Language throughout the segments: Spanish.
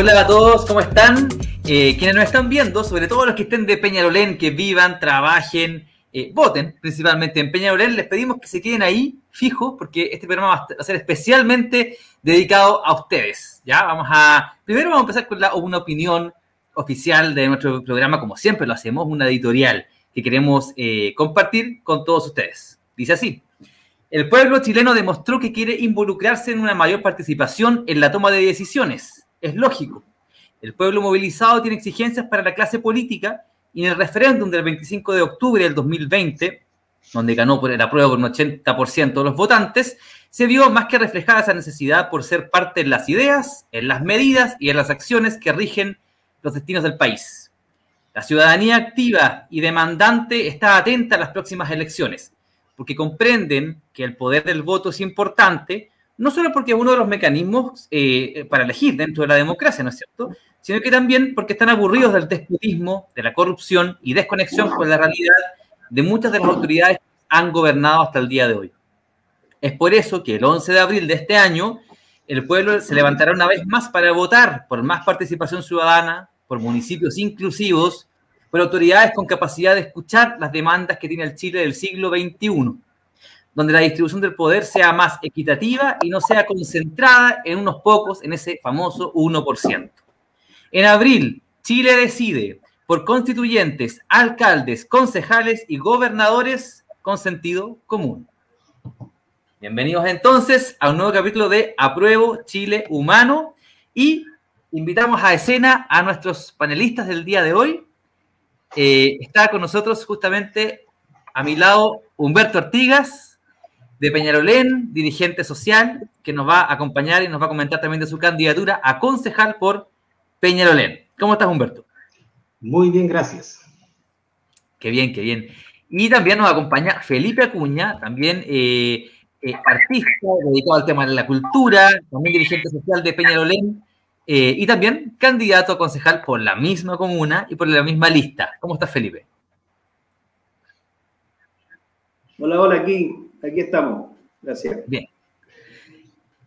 Hola a todos, ¿cómo están? Eh, quienes nos están viendo, sobre todo los que estén de Peñarolén, que vivan, trabajen, eh, voten principalmente en Peñarolén, les pedimos que se queden ahí fijos porque este programa va a ser especialmente dedicado a ustedes. ¿ya? Vamos a, primero vamos a empezar con una opinión oficial de nuestro programa, como siempre lo hacemos, una editorial que queremos eh, compartir con todos ustedes. Dice así. El pueblo chileno demostró que quiere involucrarse en una mayor participación en la toma de decisiones es lógico. El pueblo movilizado tiene exigencias para la clase política y en el referéndum del 25 de octubre del 2020, donde ganó por el apruebo con un 80% de los votantes, se vio más que reflejada esa necesidad por ser parte en las ideas, en las medidas y en las acciones que rigen los destinos del país. La ciudadanía activa y demandante está atenta a las próximas elecciones, porque comprenden que el poder del voto es importante, no solo porque es uno de los mecanismos eh, para elegir dentro de la democracia, ¿no es cierto? Sino que también porque están aburridos del despotismo, de la corrupción y desconexión con la realidad de muchas de las autoridades que han gobernado hasta el día de hoy. Es por eso que el 11 de abril de este año, el pueblo se levantará una vez más para votar por más participación ciudadana, por municipios inclusivos, por autoridades con capacidad de escuchar las demandas que tiene el Chile del siglo XXI donde la distribución del poder sea más equitativa y no sea concentrada en unos pocos, en ese famoso 1%. En abril, Chile decide por constituyentes, alcaldes, concejales y gobernadores con sentido común. Bienvenidos entonces a un nuevo capítulo de Apruebo Chile Humano y invitamos a escena a nuestros panelistas del día de hoy. Eh, está con nosotros justamente a mi lado Humberto Artigas, de Peñarolén, dirigente social, que nos va a acompañar y nos va a comentar también de su candidatura a concejal por Peñarolén. ¿Cómo estás, Humberto? Muy bien, gracias. Qué bien, qué bien. Y también nos acompaña Felipe Acuña, también eh, eh, artista dedicado al tema de la cultura, también dirigente social de Peñarolén, eh, y también candidato a concejal por la misma comuna y por la misma lista. ¿Cómo estás, Felipe? Hola, hola, aquí aquí estamos. Gracias. Bien.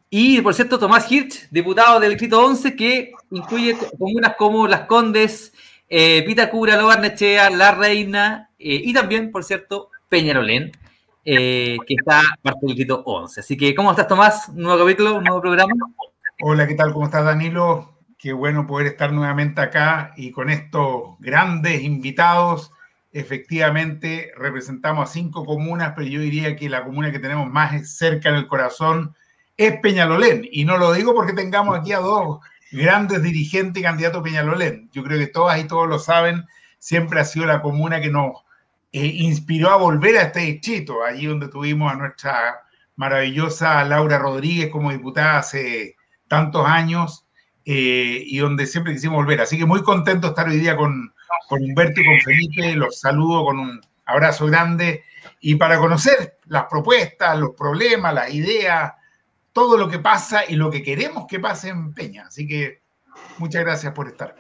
Y por cierto, Tomás Hirsch, diputado del Distrito 11, que incluye comunas como Las Condes, eh, Pitacura, Lobarnechea, La Reina eh, y también, por cierto, Peñarolén, eh, que está parte del Distrito 11. Así que, ¿cómo estás, Tomás? ¿Un nuevo capítulo, un nuevo programa? Hola, ¿qué tal? ¿Cómo estás, Danilo? Qué bueno poder estar nuevamente acá y con estos grandes invitados efectivamente representamos a cinco comunas, pero yo diría que la comuna que tenemos más cerca en el corazón es Peñalolén. Y no lo digo porque tengamos aquí a dos grandes dirigentes y candidatos Peñalolén. Yo creo que todas y todos lo saben, siempre ha sido la comuna que nos eh, inspiró a volver a este distrito, allí donde tuvimos a nuestra maravillosa Laura Rodríguez como diputada hace tantos años eh, y donde siempre quisimos volver. Así que muy contento de estar hoy día con, con Humberto y con Felipe, los saludo con un abrazo grande y para conocer las propuestas, los problemas, las ideas, todo lo que pasa y lo que queremos que pase en Peña. Así que muchas gracias por estar.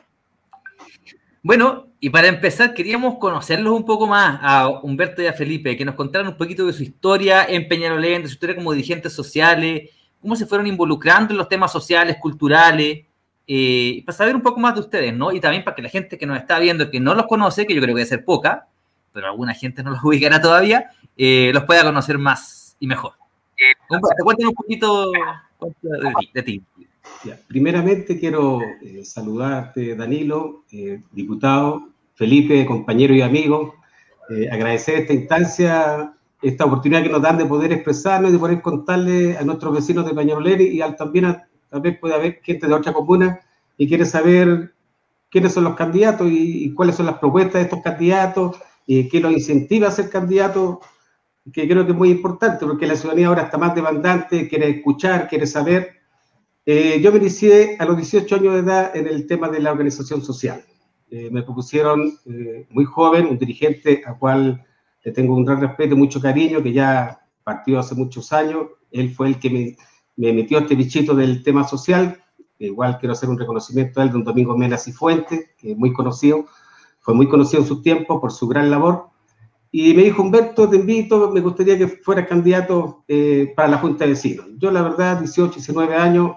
Bueno, y para empezar, queríamos conocerlos un poco más a Humberto y a Felipe, que nos contaran un poquito de su historia en Peñarolén, de su historia como dirigentes sociales, cómo se fueron involucrando en los temas sociales, culturales, eh, para saber un poco más de ustedes, ¿no? Y también para que la gente que nos está viendo, que no los conoce, que yo creo que debe ser poca, pero alguna gente no los ubicará todavía, eh, los pueda conocer más y mejor. Eh, cuéntanos un poquito de ti. Primeramente quiero saludarte, Danilo, diputado, Felipe, compañero y amigo, agradecer esta instancia, esta oportunidad que nos dan de poder expresarnos y de poder contarle a nuestros vecinos de Pañaroleri y al, también a tal vez puede haber gente de otra comuna y quiere saber quiénes son los candidatos y, cuáles son las propuestas de estos candidatos y qué los incentiva a ser candidatos, que creo que es muy importante porque la ciudadanía ahora está más demandante, quiere escuchar, quiere saber. Eh, yo me inicié a los 18 años de edad en el tema de la organización social. Eh, me propusieron eh, muy joven, un dirigente al cual le tengo un gran respeto y mucho cariño, que ya partió hace muchos años. Él fue el que me me metió este bichito del tema social. Igual quiero hacer un reconocimiento a él, don Domingo Mena Cifuentes, que es muy conocido, fue muy conocido en su tiempo por su gran labor. Y me dijo, Humberto, te invito, me gustaría que fueras candidato eh, para la Junta de Vecinos. Yo, la verdad, 18, 19 años,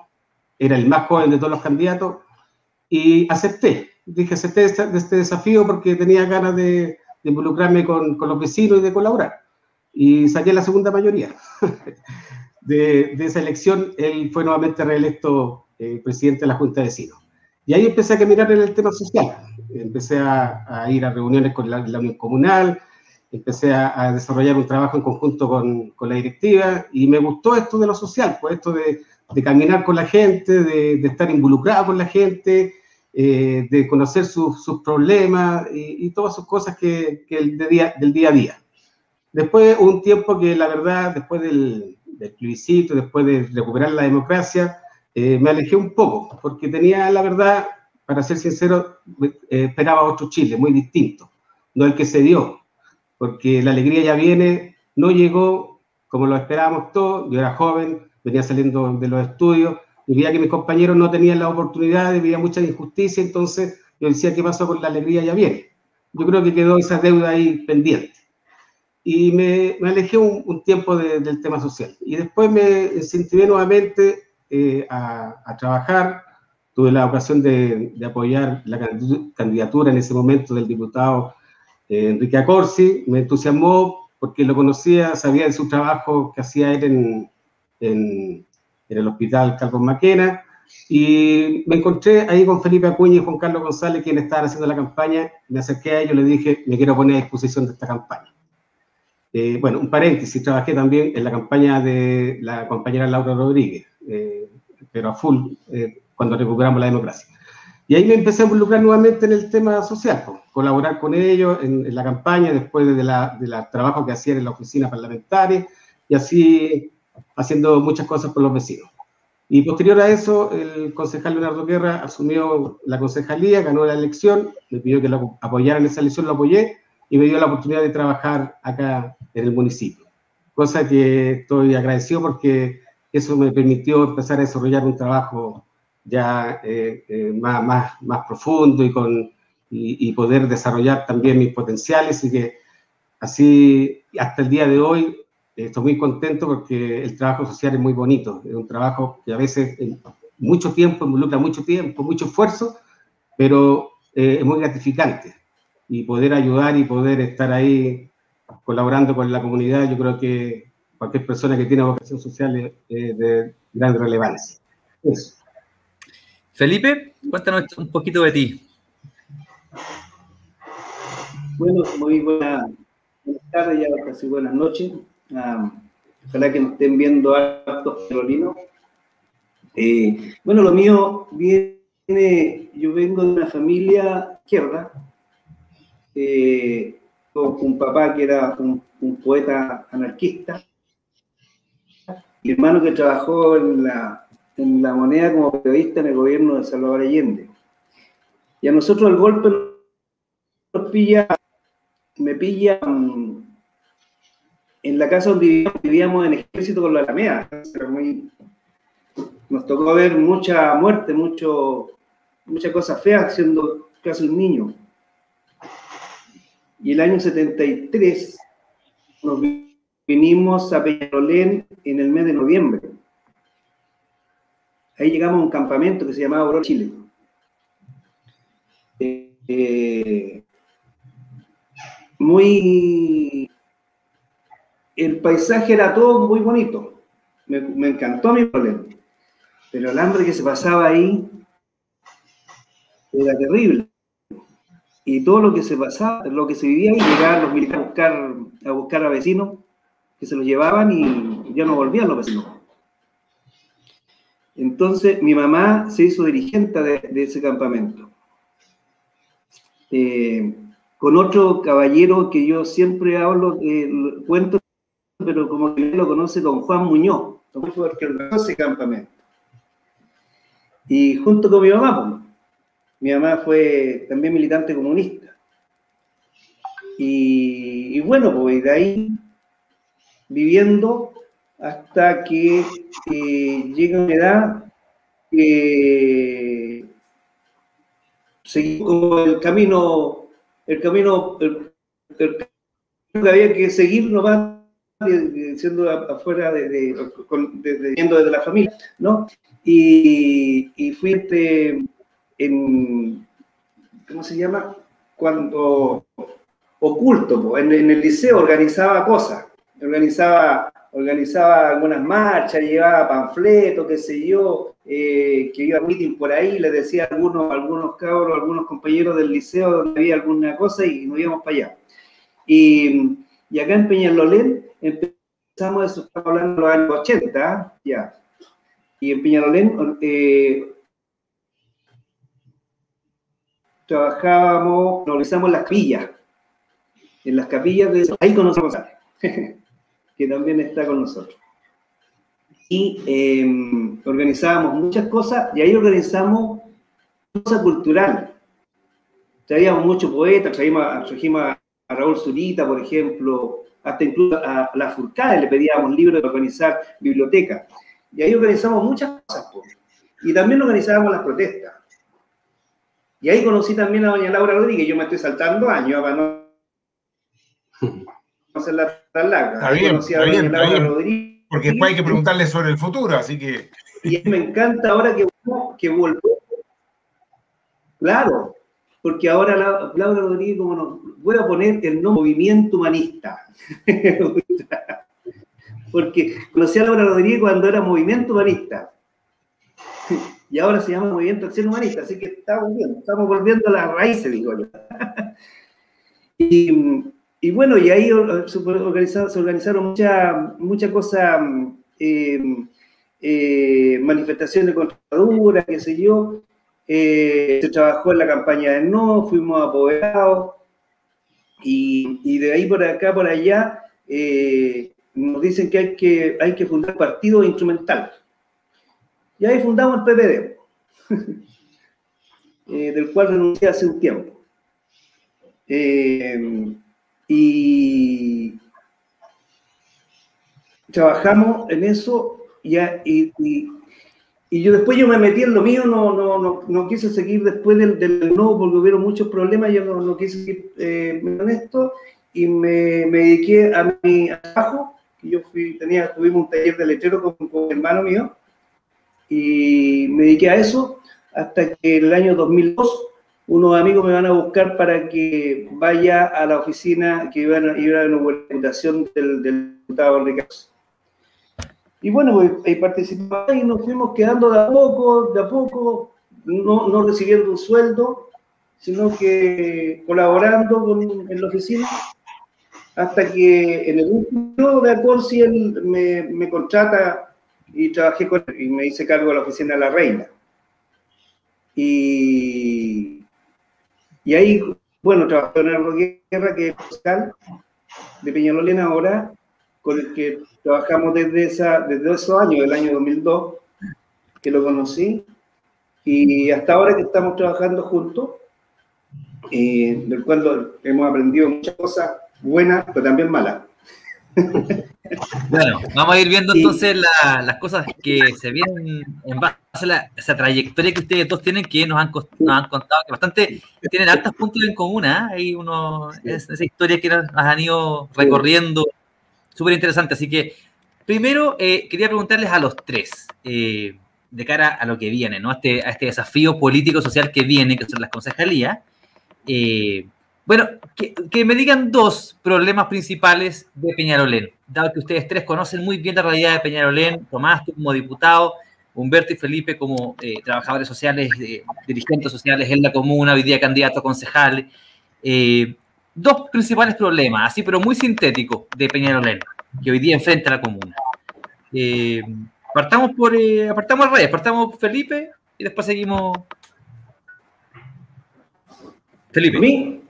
era el más joven de todos los candidatos, y acepté. Dije, acepté este, este desafío porque tenía ganas de, involucrarme con, con, los vecinos y de colaborar. Y saqué la segunda mayoría. de, esa elección, él fue nuevamente reelecto eh, presidente de la Junta de Vecinos. Y ahí empecé a caminar en el tema social. Empecé a, ir a reuniones con la, la Unión Comunal, empecé a, desarrollar un trabajo en conjunto con, la directiva y me gustó esto de lo social, pues esto de, caminar con la gente, de, estar involucrado con la gente, eh, de conocer su, sus problemas y, y, todas sus cosas que, de día, del día a día. Después, un tiempo que la verdad, después del, del plebiscito, después de recuperar la democracia, eh, me alejé un poco, porque tenía, la verdad, para ser sincero, eh, esperaba otro Chile, muy distinto, no el que se dio, porque la alegría ya viene, no llegó como lo esperábamos todos, yo era joven, venía saliendo de los estudios, y veía que mis compañeros no tenían la oportunidad, había mucha injusticia, entonces yo decía, ¿qué pasó con la alegría ya viene? Yo creo que quedó esa deuda ahí pendiente. Y me, me alejé un, un tiempo de, del tema social. Y después me incentivé nuevamente eh, a, a, trabajar. Tuve la ocasión de, de, apoyar la candidatura en ese momento del diputado eh, Enrique Acorsi. Me entusiasmó porque lo conocía, sabía de su trabajo que hacía él en, en, en el hospital Carlos Maquena. Y me encontré ahí con Felipe Acuña y Juan Carlos González, quienes estaban haciendo la campaña. Me acerqué a ellos, le dije, me quiero poner a disposición de esta campaña. Eh, bueno, un paréntesis, trabajé también en la campaña de la compañera Laura Rodríguez, eh, pero a full, eh, cuando recuperamos la democracia. Y ahí me empecé a involucrar nuevamente en el tema social, colaborar con ellos en, la campaña, después de de la trabajo que hacían en la oficina parlamentaria, y así haciendo muchas cosas por los vecinos. Y posterior a eso, el concejal Leonardo Guerra asumió la concejalía, ganó la elección, me pidió que lo apoyara en esa elección, lo apoyé, y me dio la oportunidad de trabajar acá en el municipio. Cosa que estoy agradecido porque eso me permitió empezar a desarrollar un trabajo ya eh, eh, más, más, más profundo y, con, y, y, poder desarrollar también mis potenciales. Y que así hasta el día de hoy estoy muy contento porque el trabajo social es muy bonito, es un trabajo que a veces mucho tiempo, involucra mucho tiempo, mucho esfuerzo, pero eh, es muy gratificante. Y poder ayudar y poder estar ahí colaborando con la comunidad, yo creo que cualquier persona que tiene vocación social es, es de gran relevancia. Eso. Felipe, cuéntanos un poquito de ti. Bueno, muy buena, buenas tardes, ya casi buenas noches. Um, ojalá que nos estén viendo hartos carolinos. Eh, bueno, lo mío viene, yo vengo de una familia izquierda, eh, un papá que era un, poeta anarquista, mi hermano que trabajó en la, en la moneda como periodista en el gobierno de Salvador Allende. Y a nosotros el golpe nos pilla, me pilla um, en la casa donde vivíamos, vivíamos en ejército con la Alameda. Nos tocó ver mucha muerte, mucho, muchas cosas feas siendo casi un niño. Y el año 73 nos vinimos a Peñalolén en el mes de noviembre. Ahí llegamos a un campamento que se llamaba Aurora Chile. Eh, muy... El paisaje era todo muy bonito. Me, me encantó mi problema. Pero el hambre que se pasaba ahí era terrible. Y todo lo que se pasaba, lo que se vivía ahí, llegaban los militares a buscar a, buscar a vecinos que se los llevaban y ya no volvían los vecinos. Entonces mi mamá se hizo dirigente de, de ese campamento. Eh, con otro caballero que yo siempre hablo, eh, cuento, pero como que lo conoce, don Juan Muñoz, porque organizó ese campamento. Y junto con mi mamá, mi mamá fue también militante comunista. Y, bueno, pues de ahí viviendo hasta que eh, llega una edad que seguí como el camino, el camino, el, el camino que había que seguir nomás siendo afuera de, desde la familia, ¿no? Y, y fui este, en, ¿cómo se llama? Cuando oculto, en, el liceo organizaba cosas, organizaba, organizaba algunas marchas, llevaba panfletos, qué sé yo, eh, que iba a meeting por ahí, le decía a algunos, algunos cabros, algunos compañeros del liceo donde había alguna cosa y nos íbamos para allá. Y, y acá en Peñalolén empezamos, estamos hablando de los años 80, ya. Y en Peñalolén eh, trabajábamos, organizamos las capillas. En las capillas de ahí conocemos a que también está con nosotros. Y em, organizábamos muchas cosas, y ahí organizamos cosas cultural. Traíamos muchos poetas, traíamos, a, a Raúl Zurita, por ejemplo, hasta incluso a la Furcade le pedíamos libros de organizar biblioteca. Y ahí organizamos muchas cosas. Y también organizábamos las protestas. Y ahí conocí también a doña Laura Rodríguez. Yo me estoy saltando años para no hacerla tan larga. Está bien, está bien, está bien. Porque después hay que preguntarle sobre el futuro, así que... Y me encanta ahora que, que vuelvo. Claro, porque ahora Laura Rodríguez, como nos, voy a poner el nombre movimiento humanista. porque conocí a Laura Rodríguez cuando era movimiento humanista. Y ahora se llama Movimiento Acción Humanista, así que estamos bien, estamos volviendo a las raíces, digo yo. y, bueno, y ahí se organizaron, muchas mucha cosas, eh, eh, manifestaciones de contradura, qué sé yo, eh, se trabajó en la campaña de no, fuimos apoderados y, de ahí por acá, por allá, eh, nos dicen que hay que, hay que fundar partido instrumental. Y ahí fundamos el PPD, eh, del cual renuncié hace un tiempo. y trabajamos en eso y, y, y yo después yo me metí en lo mío, no, no, no, no quise seguir después del, del no, porque hubieron muchos problemas, yo no, no quise seguir eh, en esto y me, me, dediqué a mi trabajo, yo fui, tenía, tuvimos un taller de letrero con, con un hermano mío, y me dediqué a eso hasta que en el año 2002 unos amigos me van a buscar para que vaya a la oficina que iban a ir a una votación del, del diputado Ricardo. Y bueno, pues, ahí participamos y nos fuimos quedando de a poco, de a poco, no, no recibiendo un sueldo, sino que colaborando con, en la oficina, hasta que en el último de Acorsi él me, me, contrata y trabajé con él y me hice cargo de la oficina de la reina. Y, y ahí, bueno, trabajé en el Guerra, que es fiscal de Peñalolén ahora, con el que trabajamos desde, esa, desde esos años, del año 2002, que lo conocí, y hasta ahora que estamos trabajando juntos, eh, del cual hemos aprendido muchas cosas buenas, pero también malas. Bueno, vamos a ir viendo entonces las cosas que se vienen en base a esa trayectoria que ustedes dos tienen, que nos han, nos han contado, que bastante tienen altos puntos en común, ¿eh? Hay uno, esa historia que nos han ido recorriendo súper interesante. Así que, primero, eh, quería preguntarles a los tres, eh, de cara a lo que viene, ¿no? A este, a este desafío político-social que viene, que son las concejalías. Eh, bueno, que, me digan dos problemas principales de Peñarolén, dado que ustedes tres conocen muy bien la realidad de Peñarolén, Tomás tú como diputado, Humberto y Felipe como trabajadores sociales, dirigentes sociales en la comuna, hoy día candidato a concejal dos principales problemas, así pero muy sintéticos, de Peñarolén, que hoy día enfrenta a la comuna. Eh, partamos por, eh, apartamos al rey, partamos Felipe y después seguimos. Felipe. ¿Mí?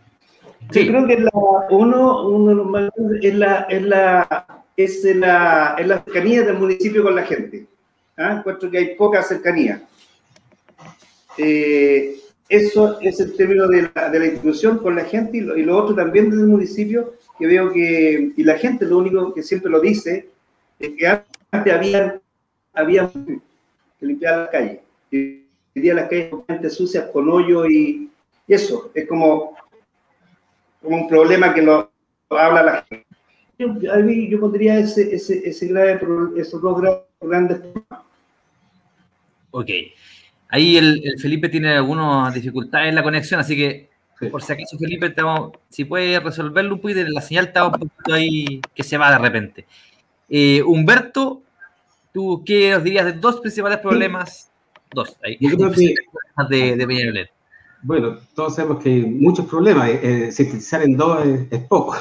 Sí. Yo creo que la, uno, uno es la, es la, es la, es la cercanía del municipio con la gente. ¿ah? Encuentro que hay poca cercanía. Eh, eso es el término de la, de la institución con la gente y lo, otro también desde el municipio, que veo que, y la gente lo único que siempre lo dice, es que antes había, había que limpiar las calles. Y hoy día las calles completamente sucias con hoyo y, eso, es como, como un problema que lo, habla la gente. Yo, yo pondría ese, ese, ese grave, esos dos grandes problemas. Ok. Ahí el, Felipe tiene algunas dificultades en la conexión, así que por si acaso Felipe, si puede resolverlo un poquito, la señal está un poquito ahí que se va de repente. Eh, Humberto, ¿tú qué nos dirías de dos principales problemas? Dos, ahí. Yo creo que, de, de Bueno, todos sabemos que hay muchos problemas, eh, eh sintetizar en dos es, poco.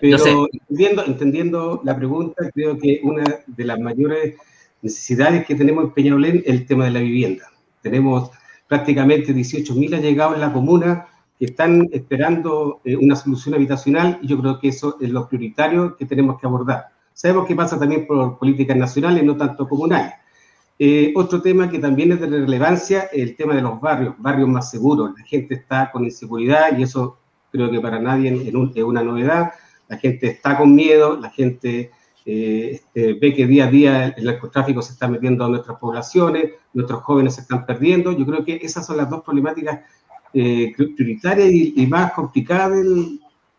Pero entendiendo, entendiendo la pregunta, creo que una de las mayores necesidades que tenemos en Peñalolén es el tema de la vivienda. Tenemos prácticamente 18.000 allegados en la comuna que están esperando eh, una solución habitacional y yo creo que eso es lo prioritario que tenemos que abordar. Sabemos que pasa también por políticas nacionales, no tanto comunales. Eh, otro tema que también es de relevancia es el tema de los barrios, barrios más seguros. La gente está con inseguridad y eso creo que para nadie es una novedad. La gente está con miedo, la gente eh, este, ve que día a día el narcotráfico se está metiendo a nuestras poblaciones, nuestros jóvenes se están perdiendo. Yo creo que esas son las dos problemáticas eh, prioritarias y, más complicadas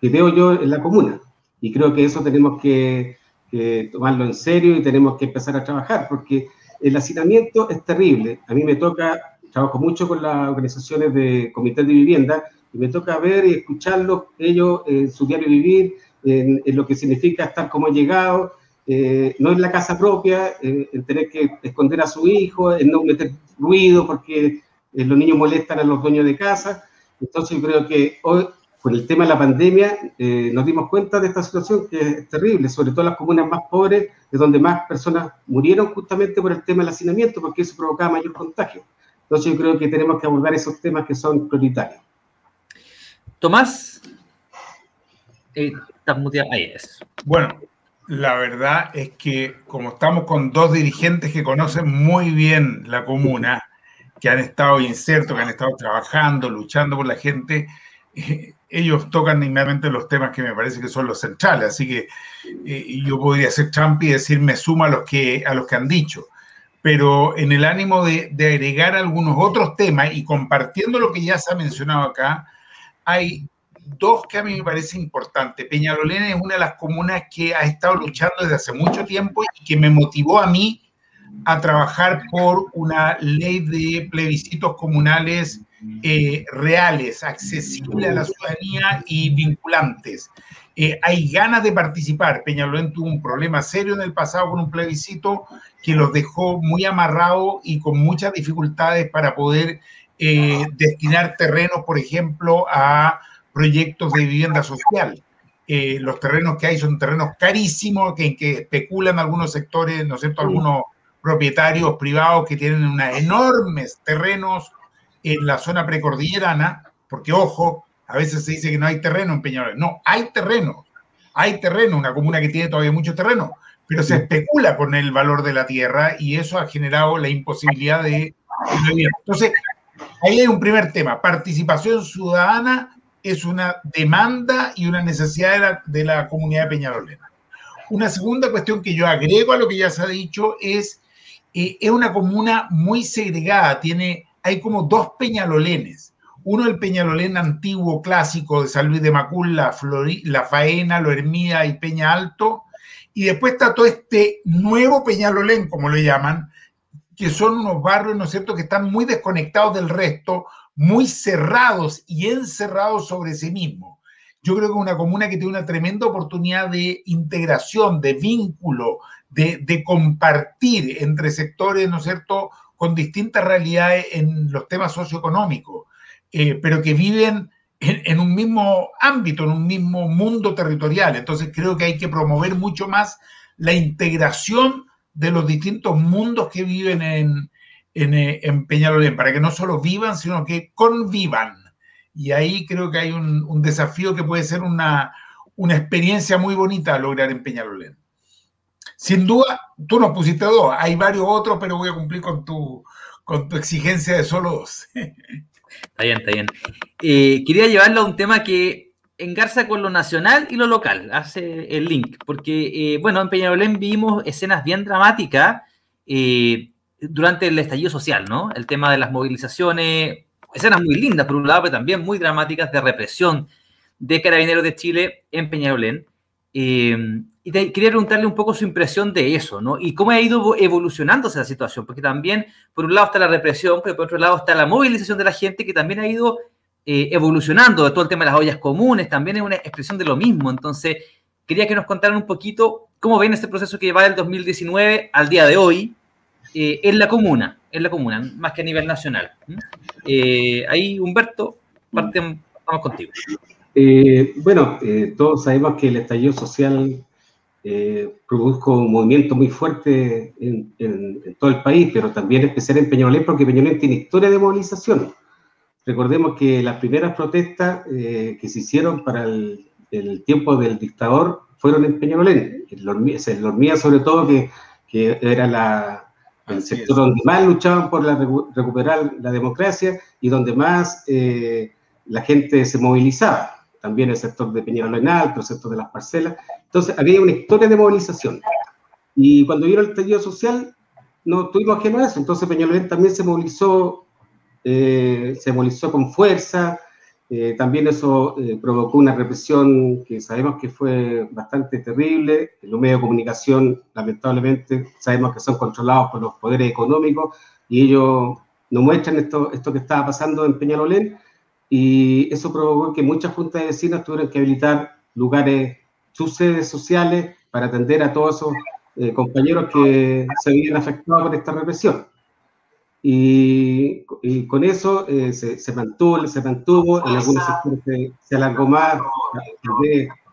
que veo yo en la comuna. Y creo que eso tenemos que, tomarlo en serio y tenemos que empezar a trabajar, porque el hacinamiento es terrible. A mí me toca, trabajo mucho con las organizaciones de comités de vivienda, y me toca ver y escucharlos, ellos en su diario vivir, en, lo que significa estar como llegado, eh, no en la casa propia, eh, en tener que esconder a su hijo, en no meter ruido porque eh, los niños molestan a los dueños de casa. Entonces yo creo que hoy, con el tema de la pandemia, nos dimos cuenta de esta situación que es terrible, sobre todo en las comunas más pobres, de donde más personas murieron justamente por el tema del hacinamiento, porque eso provocaba mayor contagio. Entonces yo creo que tenemos que abordar esos temas que son prioritarios. Tomás, Ahí es. Bueno, la verdad es que como estamos con dos dirigentes que conocen muy bien la comuna, que han estado insertos, que han estado trabajando, luchando por la gente, eh, ellos tocan inmediatamente los temas que me parece que son los centrales. Así que eh, yo podría ser Trump y decir me suma a los que, a los que han dicho. Pero en el ánimo de, de agregar algunos otros temas y compartiendo lo que ya se ha mencionado acá, hay dos que a mí me parece importante. Peñalolén es una de las comunas que ha estado luchando desde hace mucho tiempo y que me motivó a mí a trabajar por una ley de plebiscitos comunales eh, reales, accesibles a la ciudadanía y vinculantes. Eh, hay ganas de participar. Peñalolén tuvo un problema serio en el pasado con un plebiscito que los dejó muy amarrados y con muchas dificultades para poder eh, destinar terrenos, por ejemplo, a proyectos de vivienda social. Eh, los terrenos que hay son terrenos carísimos, que, en que especulan algunos sectores, ¿no es cierto?, algunos propietarios privados que tienen unos enormes terrenos en la zona precordillerana, porque ojo, a veces se dice que no hay terreno en Peñarol. No, hay terreno, hay terreno, una comuna que tiene todavía mucho terreno, pero se especula con el valor de la tierra y eso ha generado la imposibilidad de... Entonces, ahí hay un primer tema, participación ciudadana es una demanda y una necesidad de la, comunidad de Peñalolena. Una segunda cuestión que yo agrego a lo que ya se ha dicho es, eh, es una comuna muy segregada, tiene, hay como dos Peñalolenes. Uno el Peñalolén antiguo, clásico de San Luis de Macul, la, la Faena, Lo Hermida y Peña Alto. Y después está todo este nuevo Peñalolén, como lo llaman, que son unos barrios, ¿no es cierto?, que están muy desconectados del resto, muy cerrados y encerrados sobre sí mismos. Yo creo que es una comuna que tiene una tremenda oportunidad de integración, de vínculo, de, compartir entre sectores, ¿no es cierto?, con distintas realidades en los temas socioeconómicos, eh, pero que viven en, un mismo ámbito, en un mismo mundo territorial. Entonces creo que hay que promover mucho más la integración de los distintos mundos que viven en, eh, en, Peñalolén, para que no solo vivan, sino que convivan. Y ahí creo que hay un, desafío que puede ser una, una, experiencia muy bonita a lograr en Peñalolén. Sin duda, tú nos pusiste dos, hay varios otros, pero voy a cumplir con tu, con tu exigencia de solo dos. Está bien, está bien. Eh, quería llevarlo a un tema que engarza con lo nacional y lo local, hace el link, porque, eh, bueno, en Peñalolén vimos escenas bien dramáticas durante el estallido social, ¿no? El tema de las movilizaciones, escenas muy lindas por un lado, pero también muy dramáticas de represión de carabineros de Chile en Peñarolén. Eh, y quería preguntarle un poco su impresión de eso, ¿no? Y cómo ha ido evolucionando esa situación, porque también, por un lado está la represión, pero por otro lado está la movilización de la gente que también ha ido eh, evolucionando, todo el tema de las ollas comunes, también es una expresión de lo mismo. Entonces, quería que nos contaran un poquito cómo ven este proceso que va del 2019 al día de hoy eh, en la comuna, en la comuna, más que a nivel nacional. Ahí, Humberto, partamos contigo. Eh, bueno, todos sabemos que el estallido social produjo un movimiento muy fuerte en, todo el país, pero también especial en Peñolén, porque Peñolén tiene historia de movilización. Recordemos que las primeras protestas que se hicieron para el, el tiempo del dictador fueron en Peñalolén, en Lormía, sobre todo, que, que era la, el sector donde más luchaban por la, recuperar la democracia y donde más eh, la gente se movilizaba. También el sector de Peñalolén Alto, el sector de las parcelas. Entonces, había una historia de movilización. Y cuando vino el estallido social, no tuvimos ajeno a eso. Entonces, Peñalolén también se movilizó, eh, se movilizó con fuerza, eh, también eso eh, provocó una represión que sabemos que fue bastante terrible. Los medios de comunicación, lamentablemente, sabemos que son controlados por los poderes económicos y ellos nos muestran esto, esto que estaba pasando en Peñalolén y eso provocó que muchas juntas de vecinos tuvieran que habilitar lugares, sus sedes sociales para atender a todos esos eh, compañeros que se habían afectado por esta represión. Y, con eso eh, se, mantuvo, se mantuvo, en algunos sectores se, alargó más,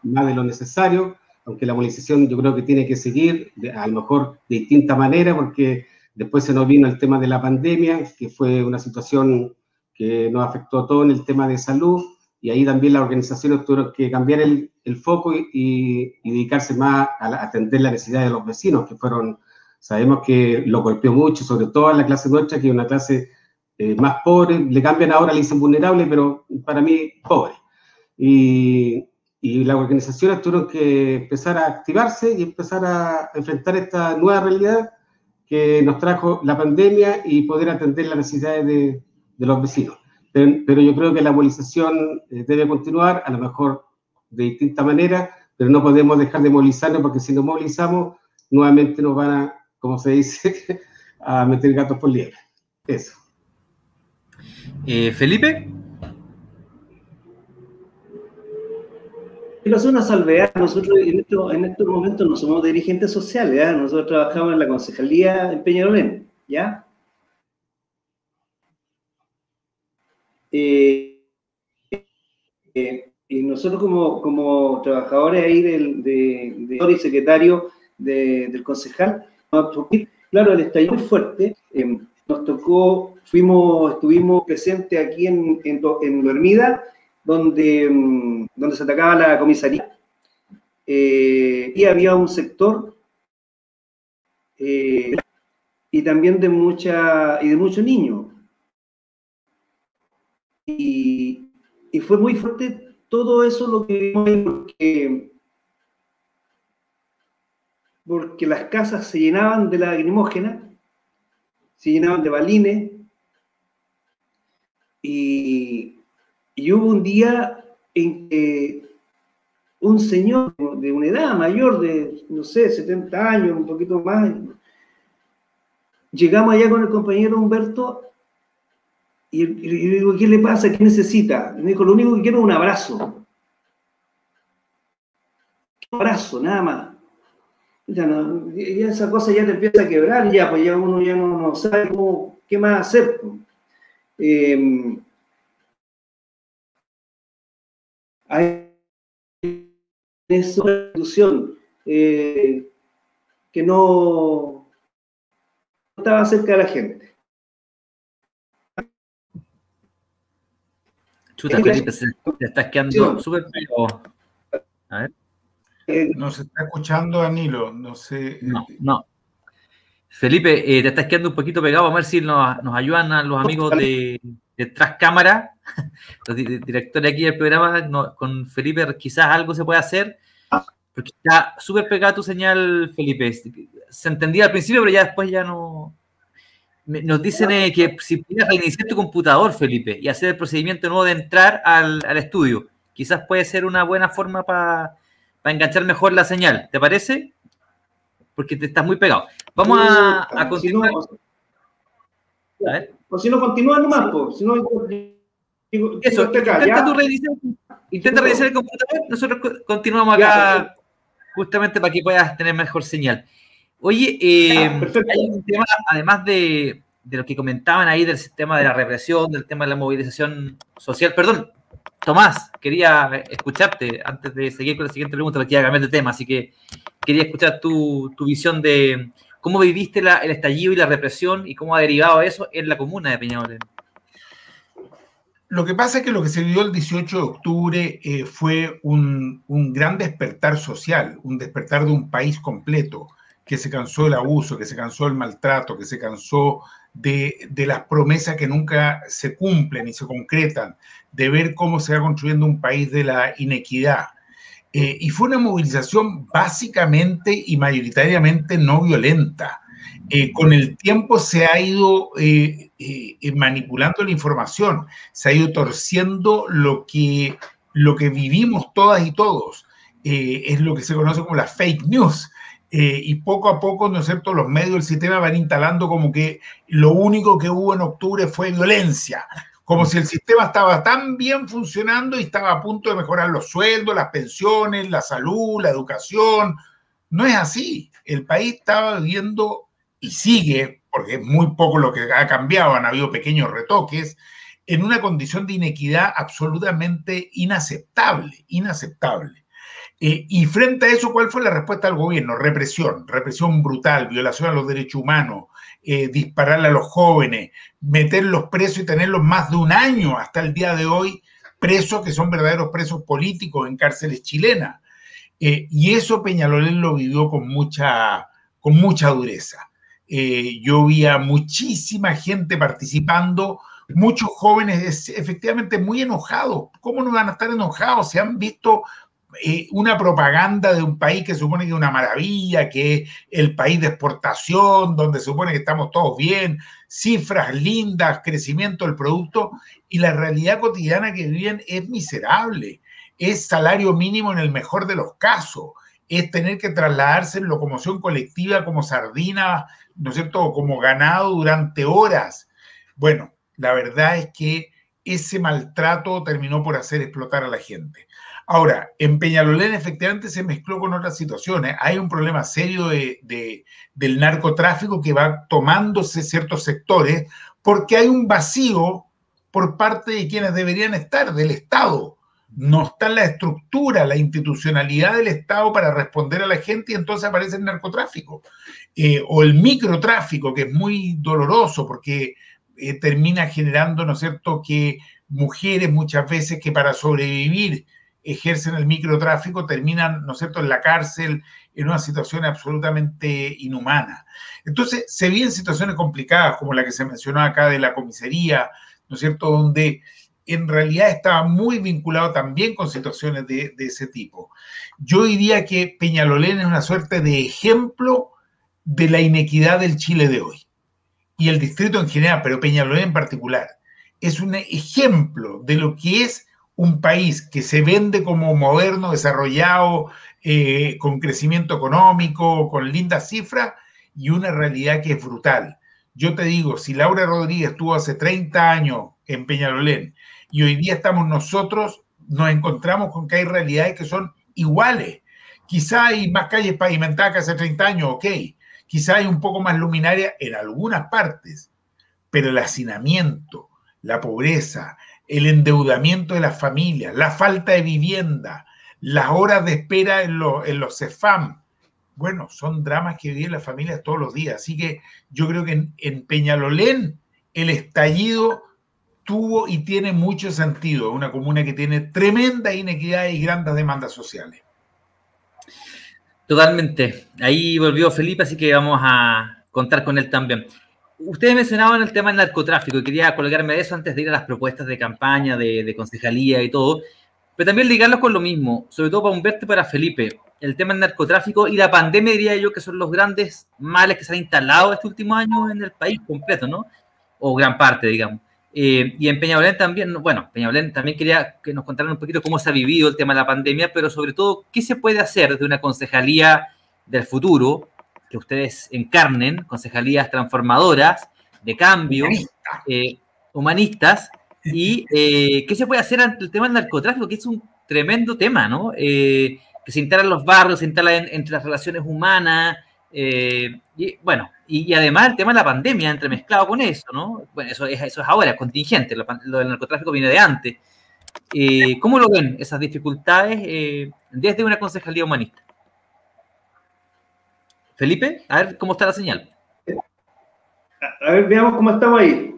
más de lo necesario, aunque la movilización yo creo que tiene que seguir, a lo mejor de distinta manera, porque después se nos vino el tema de la pandemia, que fue una situación que nos afectó a todos en el tema de salud, y ahí también las organizaciones tuvieron que cambiar el, el foco y, dedicarse más a, atender la necesidad de los vecinos, que fueron Sabemos que lo golpeó mucho, sobre todo a la clase nuestra, que es una clase eh, más pobre. Le cambian ahora, le dicen vulnerable, pero para mí pobre. Y, y las organizaciones tuvieron que empezar a activarse y empezar a enfrentar esta nueva realidad que nos trajo la pandemia y poder atender las necesidades de, de los vecinos. Pero, yo creo que la movilización eh, debe continuar, a lo mejor de distinta manera, pero no podemos dejar de movilizarnos porque si nos movilizamos, nuevamente nos van a como se dice, a meter gatos por liebre. Eso. Eh, Felipe. Quiero hacer una salvedad. Nosotros en, en estos momentos no somos dirigentes sociales, ¿eh? nosotros trabajamos en la concejalía en Peñarolén, ¿ya? Eh, eh, y nosotros como, como trabajadores ahí del de, de, secretario del concejal, Claro, el estallido muy fuerte. Eh, nos tocó, fuimos, estuvimos presentes aquí en, en, en donde, mm, donde se atacaba la comisaría. Y había un sector y también de mucha y de muchos niños. Y, y, fue muy fuerte todo eso lo que vimos porque porque las casas se llenaban de lagrimógena, se llenaban de balines, y, hubo un día en que un señor de una edad mayor de, no sé, 70 años, un poquito más, llegamos allá con el compañero Humberto y, y, digo, ¿qué le pasa? ¿Qué necesita? me dijo, lo único que quiero es un abrazo. Un abrazo, nada más esa cosa ya te empieza a quebrar, ya, pues ya uno ya no, sabe cómo, qué más hacer. Eh, hay esa institución eh, que no estaba cerca de la gente. Chuta, Felipe, te estás quedando súper feo. A ver. No se está escuchando, Danilo, no sé. No, no. Felipe, eh, te estás quedando un poquito pegado, a ver si nos, nos ayudan a los amigos de, de Tras Cámara, los directores aquí del programa, con Felipe quizás algo se puede hacer, porque está súper pegada tu señal, Felipe. Se entendía al principio, pero ya después ya no... Nos dicen eh, que si pudieras reiniciar tu computador, Felipe, y hacer el procedimiento nuevo de entrar al, al estudio, quizás puede ser una buena forma para enganchar mejor la señal. ¿Te parece? Porque te estás muy pegado. Vamos a, a continuar. O si no, continúa nomás, pues. Si no, Eso, intenta, tú revisar, intenta revisar el computador, nosotros continuamos acá justamente para que puedas tener mejor señal. Oye, eh, hay un tema, además de, de lo que comentaban ahí del sistema de la represión, del tema de la movilización social. Perdón, Tomás, quería escucharte antes de seguir con la siguiente pregunta, porque ya cambiar de tema, así que quería escuchar tu, tu visión de cómo viviste la, el estallido y la represión y cómo ha derivado eso en la comuna de Peñalolén. Lo que pasa es que lo que se vivió el 18 de octubre eh, fue un, un, gran despertar social, un despertar de un país completo que se cansó del abuso, que se cansó del maltrato, que se cansó de, de, las promesas que nunca se cumplen y se concretan, de ver cómo se va construyendo un país de la inequidad. Eh, y fue una movilización básicamente y mayoritariamente no violenta. Eh, con el tiempo se ha ido eh, manipulando la información, se ha ido torciendo lo que, lo que vivimos todas y todos. Es lo que se conoce como la fake news. Eh, y poco a poco, ¿no es cierto?, los medios del sistema van instalando como que lo único que hubo en octubre fue violencia, como si el sistema estaba tan bien funcionando y estaba a punto de mejorar los sueldos, las pensiones, la salud, la educación. No es así. El país estaba viviendo y sigue, porque es muy poco lo que ha cambiado, han habido pequeños retoques, en una condición de inequidad absolutamente inaceptable, inaceptable. Eh, y frente a eso, ¿cuál fue la respuesta del gobierno? Represión, represión brutal, violación a los derechos humanos, eh, dispararle a los jóvenes, meterlos presos y tenerlos más de un año hasta el día de hoy presos, que son verdaderos presos políticos en cárceles chilenas. Eh, y eso Peñalolén lo vivió con mucha, con mucha dureza. Eh, yo vi a muchísima gente participando, muchos jóvenes efectivamente muy enojados. ¿Cómo no van a estar enojados? Se han visto eh, una propaganda de un país que supone que es una maravilla, que es el país de exportación, donde supone que estamos todos bien, cifras lindas, crecimiento del producto, y la realidad cotidiana que viven es miserable. Es salario mínimo en el mejor de los casos, es tener que trasladarse en locomoción colectiva como sardina, ¿no es cierto?, como ganado durante horas. Bueno, la verdad es que ese maltrato terminó por hacer explotar a la gente. Ahora, en Peñalolén efectivamente se mezcló con otras situaciones. Hay un problema serio de, de, del narcotráfico que va tomándose ciertos sectores porque hay un vacío por parte de quienes deberían estar, del Estado. No está la estructura, la institucionalidad del Estado para responder a la gente y entonces aparece el narcotráfico. Eh, o el microtráfico, que es muy doloroso porque eh, termina generando, ¿no es cierto?, que mujeres muchas veces que para sobrevivir ejercen el microtráfico terminan, ¿no es cierto?, en la cárcel, en una situación absolutamente inhumana. Entonces, se vienen situaciones complicadas, como la que se mencionó acá de la comisaría, ¿no es cierto?, donde en realidad estaba muy vinculado también con situaciones de, de ese tipo. Yo diría que Peñalolén es una suerte de ejemplo de la inequidad del Chile de hoy. Y el distrito en general, pero Peñalolén en particular, es un ejemplo de lo que es un país que se vende como moderno, desarrollado, eh, con crecimiento económico, con lindas cifras, y una realidad que es brutal. Yo te digo, si Laura Rodríguez estuvo hace 30 años en Peñalolén y hoy día estamos nosotros, nos encontramos con que hay realidades que son iguales. Quizá hay más calles pavimentadas que hace 30 años, ok. Quizá hay un poco más luminaria en algunas partes, pero el hacinamiento, la pobreza, el endeudamiento de las familias, la falta de vivienda, las horas de espera en, en los CEFAM. Bueno, son dramas que viven las familias todos los días. Así que yo creo que en, en Peñalolén el estallido tuvo y tiene mucho sentido. Una comuna que tiene tremenda inequidad y grandes demandas sociales. Totalmente. Ahí volvió Felipe, así que vamos a contar con él también. Ustedes mencionaban el tema del narcotráfico y quería colgarme de eso antes de ir a las propuestas de campaña, de, de concejalía y todo, pero también ligarlo con lo mismo, sobre todo para Humberto y para Felipe. El tema del narcotráfico y la pandemia, diría yo, que son los grandes males que se han instalado este último año en el país completo, ¿no? O gran parte, digamos. Eh, y en Peñalolén también, bueno, Peñalolén también quería que nos contaran un poquito cómo se ha vivido el tema de la pandemia, pero sobre todo, ¿qué se puede hacer de una concejalía del futuro que ustedes encarnen, concejalías transformadoras, de cambio, humanistas, eh, y eh, qué se puede hacer ante el tema del narcotráfico, que es un tremendo tema, ¿no? que se instala en los barrios, se instala entre las relaciones humanas, y bueno, y, además el tema de la pandemia entremezclado con eso, ¿no? Bueno, eso es, eso es ahora, contingente, lo, del narcotráfico viene de antes. Eh, ¿Cómo lo ven esas dificultades eh, desde una concejalía humanista? Felipe, a ver cómo está la señal. A ver, veamos cómo estamos ahí.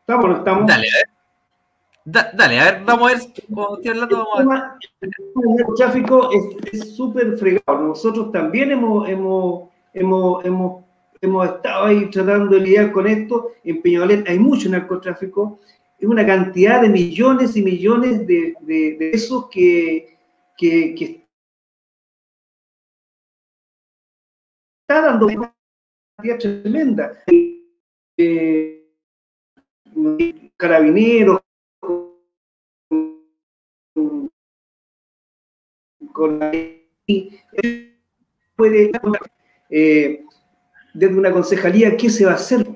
¿Estamos o no estamos? Dale, a ver. dale, a ver, vamos a ver, cuando estoy hablando, vamos a ver. El tráfico es súper fregado. Nosotros también hemos, hemos hemos, hemos, hemos estado ahí tratando de lidiar con esto. En Peñalolén hay mucho narcotráfico, es una cantidad de millones y millones de, de, pesos que, que, que, está dando una cantidad tremenda. Carabineros, con la puede eh, desde una concejalía, ¿qué se va a hacer?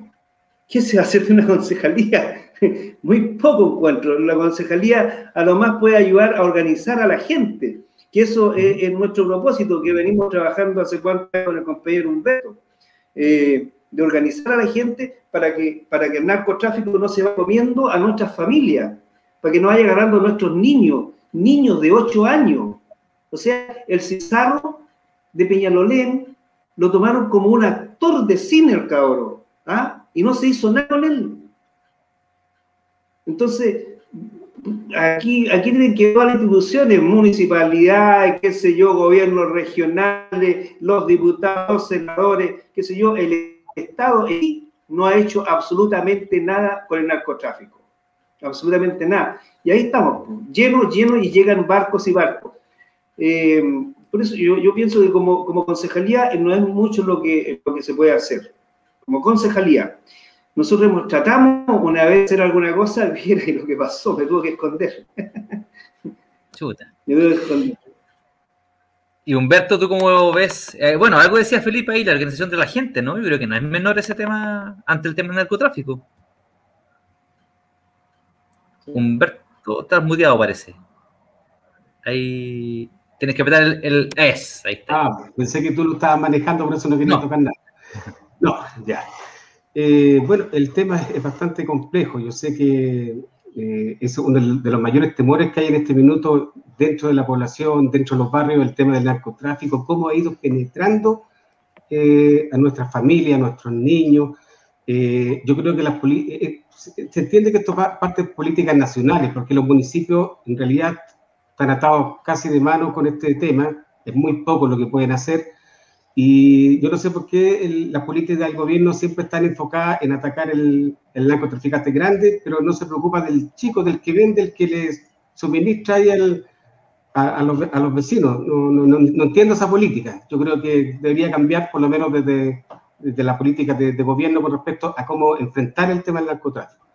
¿Qué se va a hacer de una concejalía? Muy poco encuentro. La concejalía a lo más puede ayudar a organizar a la gente, que eso es, nuestro propósito, que venimos trabajando hace cuánto con el compañero Humberto, eh, de organizar a la gente para que, para que el narcotráfico no se va comiendo a nuestras familias, para que no vaya agarrando a nuestros niños, niños de 8 años. O sea, el Cizarro de Peñalolén lo tomaron como un actor de cine el cabro, ¿ah? y no se hizo nada con él. Entonces, aquí, aquí tienen que ver las instituciones, municipalidades, qué sé yo, gobiernos regionales, los diputados, senadores, qué sé yo, el Estado no ha hecho absolutamente nada con el narcotráfico. Absolutamente nada. Y ahí estamos, llenos, llenos, y llegan barcos y barcos. Eh, por eso yo, pienso que como, concejalía no es mucho lo que, lo que se puede hacer. Como concejalía, nosotros tratamos una vez de hacer alguna cosa, y lo que pasó, me tuvo que esconder. Chuta. Me tuve que esconder. Y Humberto, ¿tú cómo ves? Eh, bueno, algo decía Felipe ahí, la organización de la gente, ¿no? Yo creo que no es menor ese tema ante el tema del narcotráfico. Humberto, estás muteado, parece. Ahí. Tienes que apretar el, es. Ahí está. Ah, pensé que tú lo estabas manejando, por eso no quería tocar nada. No, ya. Eh, bueno, el tema es, bastante complejo. Yo sé que eh, es uno de los mayores temores que hay en este minuto dentro de la población, dentro de los barrios, el tema del narcotráfico, cómo ha ido penetrando eh, a nuestras familias, a nuestros niños. yo creo que las se entiende que esto es parte de políticas nacionales, porque los municipios en realidad están atados casi de mano con este tema, es muy poco lo que pueden hacer. Y yo no sé por qué la política del gobierno siempre está enfocada en atacar el, el, narcotraficante grande, pero no se preocupa del chico, del que vende, el que le suministra ahí a, los, a, los, vecinos. No, no, no, entiendo esa política. Yo creo que debería cambiar, por lo menos desde, desde la política de, de, gobierno con respecto a cómo enfrentar el tema del narcotráfico.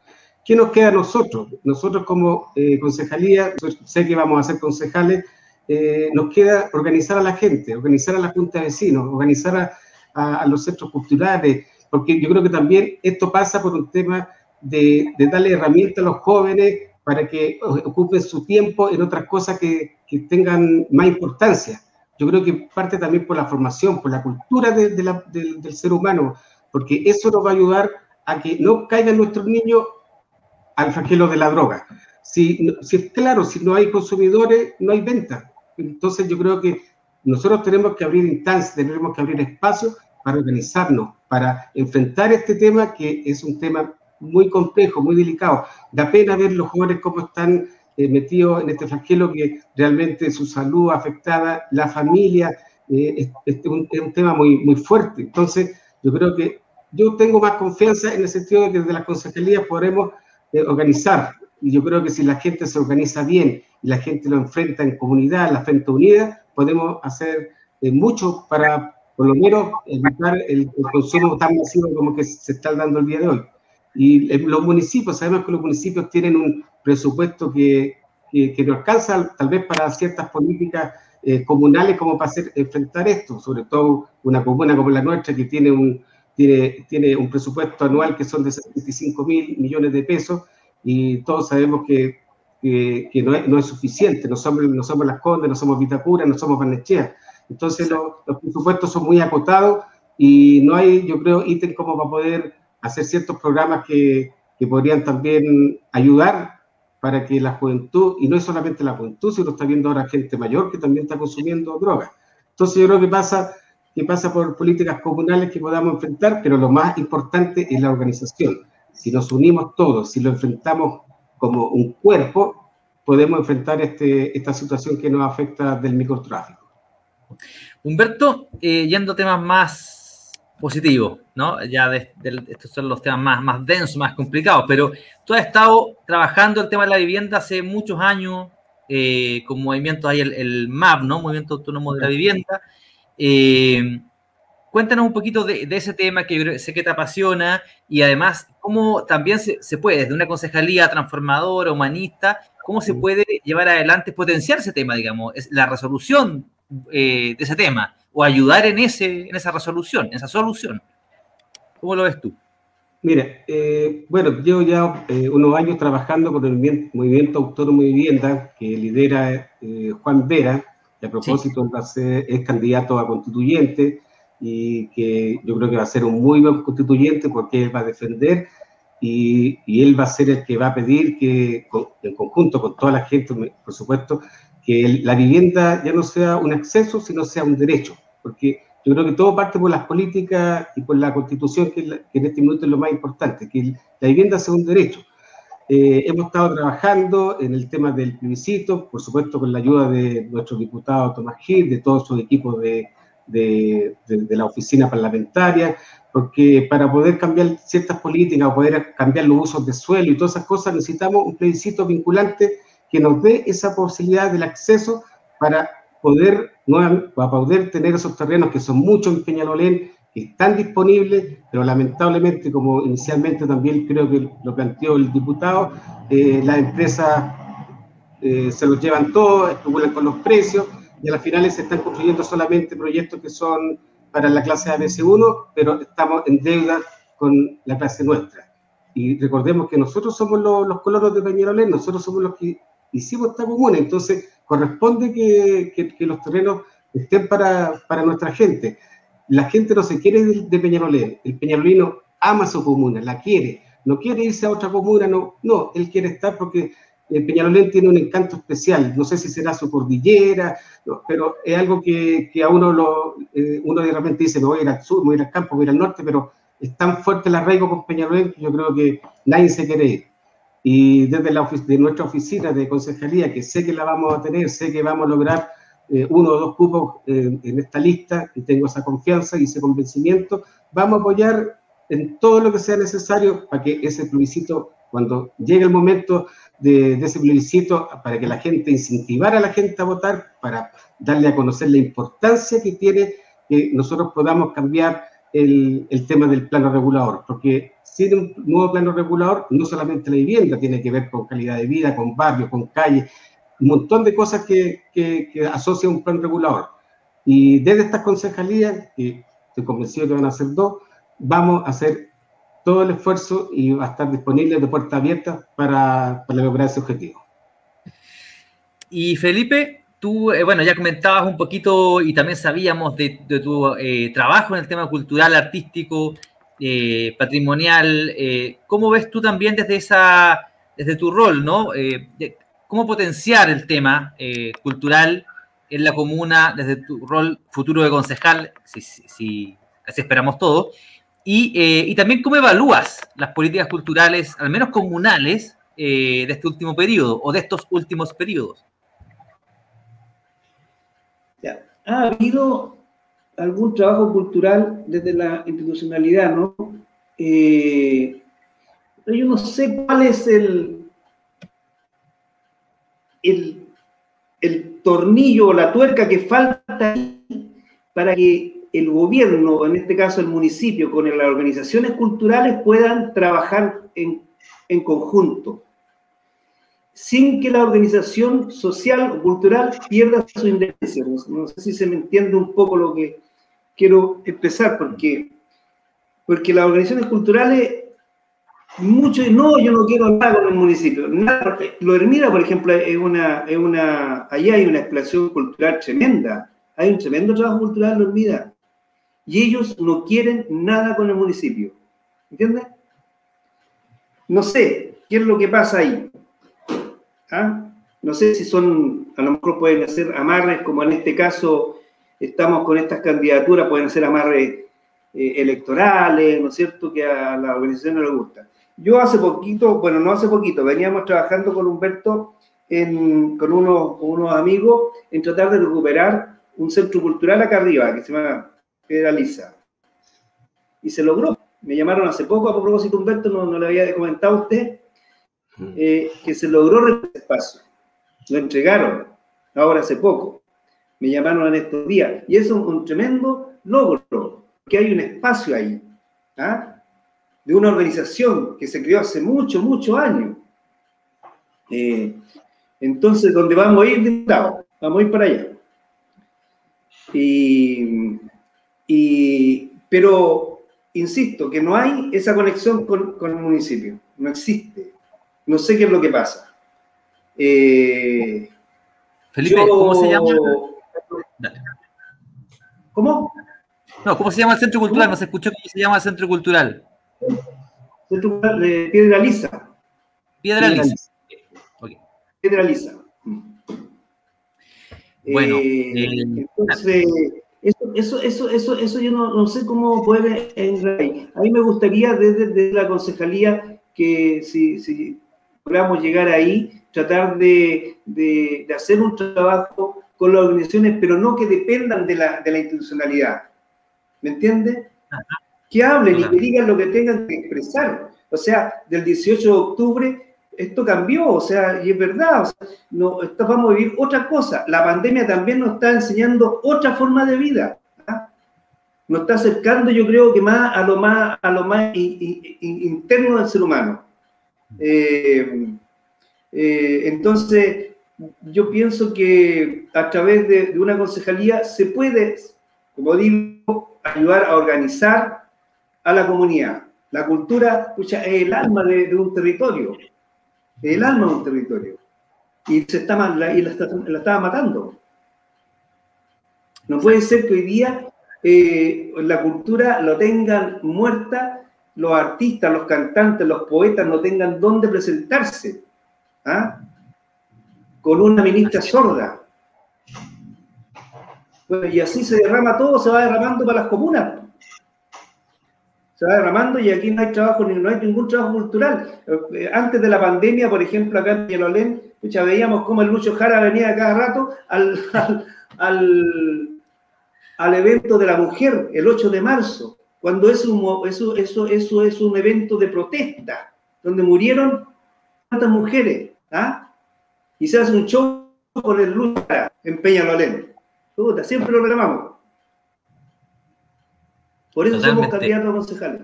¿Qué nos queda a nosotros? Nosotros como eh, concejalía, sé que vamos a ser concejales, eh, nos queda organizar a la gente, organizar a la Junta de Vecinos, organizar a, los centros culturales, porque yo creo que también esto pasa por un tema de, darle herramientas a los jóvenes para que ocupen su tiempo en otras cosas que, tengan más importancia. Yo creo que parte también por la formación, por la cultura del, ser humano, porque eso nos va a ayudar a que no caigan nuestros niños al flagelo de la droga. Si, claro, si no hay consumidores, no hay venta. Entonces yo creo que nosotros tenemos que abrir instancias, tenemos que abrir espacios para organizarnos, para enfrentar este tema que es un tema muy complejo, muy delicado. Da pena ver los jóvenes cómo están eh, metidos en este flagelo que realmente su salud afectada, la familia, eh, es, un, tema muy, muy fuerte. Entonces yo creo que yo tengo más confianza en el sentido de que desde las consejerías podremos organizar. Y yo creo que si la gente se organiza bien y la gente lo enfrenta en comunidad, la frente unida, podemos hacer eh, mucho para, por lo menos, evitar el, consumo tan masivo como que se está dando el día de hoy. Y los municipios, sabemos que los municipios tienen un presupuesto que, que, no alcanza tal vez para ciertas políticas eh, comunales como para hacer, enfrentar esto, sobre todo una comuna como la nuestra que tiene un, tiene, tiene un presupuesto anual que son de 75 mil millones de pesos y todos sabemos que, que, no, es, no, es, suficiente, no somos, no somos Las Condes, no somos Vitacura, no somos Barnechea. Entonces los, los presupuestos son muy acotados y no hay, yo creo, ítem como para poder hacer ciertos programas que, que podrían también ayudar para que la juventud, y no es solamente la juventud, sino está viendo ahora gente mayor que también está consumiendo drogas. Entonces yo creo que pasa, que pasa por políticas comunales que podamos enfrentar, pero lo más importante es la organización. Si nos unimos todos, si lo enfrentamos como un cuerpo, podemos enfrentar este, esta situación que nos afecta del microtráfico. Humberto, eh, yendo a temas más positivo, ¿no? Ya de, estos son los temas más, más densos, más complicados, pero tú has estado trabajando el tema de la vivienda hace muchos años, eh, con movimientos, hay el, MAP, ¿no? Movimiento Autónomo de la Vivienda. Eh, cuéntanos un poquito de, ese tema que sé que te apasiona y además cómo también se, puede, desde una concejalía transformadora, humanista, cómo se puede llevar adelante, potenciar ese tema, digamos, es la resolución eh, de ese tema o ayudar en, ese, en esa resolución, en esa solución. ¿Cómo lo ves tú? Mira, eh, bueno, llevo ya eh, unos años trabajando con el movimiento autónomo de vivienda que lidera eh, Juan Vera, que a propósito es candidato a constituyente y que yo creo que va a ser un muy buen constituyente porque él va a defender y, y él va a ser el que va a pedir que, en conjunto con toda la gente, por supuesto, que la vivienda ya no sea un acceso, sino sea un derecho, porque yo creo que todo parte por las políticas y por la constitución, que, en este momento es lo más importante, que la vivienda sea un derecho. Eh, hemos estado trabajando en el tema del plebiscito, por supuesto con la ayuda de nuestro diputado Tomás Gil, de todos sus equipos de, de, de, la oficina parlamentaria, porque para poder cambiar ciertas políticas poder cambiar los usos de suelo y todas esas cosas necesitamos un plebiscito vinculante que nos dé esa posibilidad del acceso para poder, para poder tener esos terrenos que son muchos en Peñalolén, que están disponibles, pero lamentablemente, como inicialmente también creo que lo planteó el diputado, eh, las empresas eh, se los llevan todos, especulan con los precios, y a las finales se están construyendo solamente proyectos que son para la clase ABC1, pero estamos en deuda con la clase nuestra. Y recordemos que nosotros somos los, los colonos de Peñalolén, nosotros somos los que hicimos esta comuna, entonces corresponde que, que, los terrenos estén para, para, nuestra gente. La gente no se quiere de, Peñarolén, el peñarolino ama su comuna, la quiere, no quiere irse a otra comuna, no, no, él quiere estar porque el Peñarolén tiene un encanto especial, no sé si será su cordillera, pero es algo que, que a uno, lo, eh, uno de repente dice, me voy a ir al sur, me voy a ir al campo, me voy a ir al norte, pero es tan fuerte el arraigo con Peñarolén que yo creo que nadie se quiere ir. Y desde la de nuestra oficina de concejalía, que sé que la vamos a tener, sé que vamos a lograr eh, uno o dos cupos eh, en esta lista, y tengo esa confianza y ese convencimiento, vamos a apoyar en todo lo que sea necesario para que ese plebiscito, cuando llegue el momento de, ese plebiscito, para que la gente, incentivar a la gente a votar, para darle a conocer la importancia que tiene que nosotros podamos cambiar el, tema del plano regulador, porque sin un nuevo plano regulador, no solamente la vivienda, tiene que ver con calidad de vida, con barrios, con calles, un montón de cosas que, que, asocia un plan regulador. Y desde estas concejalías, que estoy convencido que van a ser dos, vamos a hacer todo el esfuerzo y va a estar disponible de puerta abierta para, para lograr ese objetivo. Y Felipe, tú, eh, bueno, ya comentabas un poquito y también sabíamos de, de tu eh, trabajo en el tema cultural, artístico, eh, patrimonial. Eh, ¿Cómo ves tú también desde, esa, desde tu rol, ¿no? Eh, cómo potenciar el tema cultural en la comuna desde tu rol futuro de concejal, si, así esperamos todo? Y, y, también cómo evalúas las políticas culturales, al menos comunales, de este último periodo o de estos últimos periodos. Ha habido algún trabajo cultural desde la institucionalidad, ¿no? Eh, pero yo no sé cuál es el, el, tornillo o la tuerca que falta para que el gobierno, en este caso el municipio, con las organizaciones culturales puedan trabajar en, en conjunto, sin que la organización social o cultural pierda su independencia. No, sé si se me entiende un poco lo que quiero expresar, porque, porque las organizaciones culturales, muchos, no, yo no quiero nada con el municipio. Nada, lo Hermida, por ejemplo, es una, es una, allá hay una explosión cultural tremenda, hay un tremendo trabajo cultural en lo Hermida y ellos no quieren nada con el municipio. ¿Entiendes? No sé qué es lo que pasa ahí. ¿Ah? No sé si son, a lo mejor pueden hacer amarres, como en este caso estamos con estas candidaturas, pueden ser amarres eh, electorales, ¿no es cierto?, que a la organización no le gusta. Yo hace poquito, bueno, no hace poquito, veníamos trabajando con Humberto, con unos, unos amigos, en tratar de recuperar un centro cultural acá arriba, que se llama Lisa. Y se logró. Me llamaron hace poco, a propósito, Humberto, no, no le había comentado a usted, eh, que se logró el espacio. Lo entregaron, ahora hace poco. Me llamaron en estos días. Y eso es un tremendo logro, que hay un espacio ahí, ¿ah? de una organización que se creó hace muchos, muchos años. Eh, entonces, donde vamos a ir, vamos a ir para allá. Y pero, insisto, que no hay esa conexión con, el municipio, no existe. No sé qué es lo que pasa. Eh, Felipe, ¿cómo se llama? ¿Cómo? No, ¿cómo se llama el centro cultural? No se escuchó cómo se llama el centro cultural. Centro cultural de Piedra Lisa. Piedra, Lisa. Piedra Lisa. Bueno, eh, eh, entonces, eso, eso, eso, eso, eso yo no, no sé cómo puede ahí. A mí me gustaría desde, la concejalía que si, si logramos llegar ahí, tratar de, de, hacer un trabajo con las organizaciones, pero no que dependan de la, de la institucionalidad. ¿Me entiende? Que hablen y que digan lo que tengan que expresar. O sea, del 18 de octubre esto cambió, o sea, y es verdad, o sea, no, esto vamos a vivir otra cosa. La pandemia también nos está enseñando otra forma de vida. ¿ah? Nos está acercando, yo creo que más a lo más, a lo más interno del ser humano. Eh, eh, entonces, yo pienso que a través de, una concejalía se puede, como digo, ayudar a organizar a la comunidad. La cultura es el alma de un territorio el alma de un territorio. Y, se está, y la, la estaba matando. No puede ser que hoy día eh, la cultura lo tengan muerta, los artistas, los cantantes, los poetas no tengan dónde presentarse. ¿ah? Con una ministra sorda. y así se derrama todo, se va derramando para las comunas se va derramando y aquí no hay trabajo, no hay ningún trabajo cultural. Eh, antes de la pandemia, por ejemplo, acá en Yelolén, ya veíamos cómo el Lucho Jara venía cada rato al, al, evento de la mujer, el 8 de marzo, cuando eso, eso, eso, eso es un evento de protesta, donde murieron tantas mujeres, ¿ah? y se hace un show con el Lucho Jara en Peñalolén. siempre lo reclamamos. Por eso somos candidatos a concejales.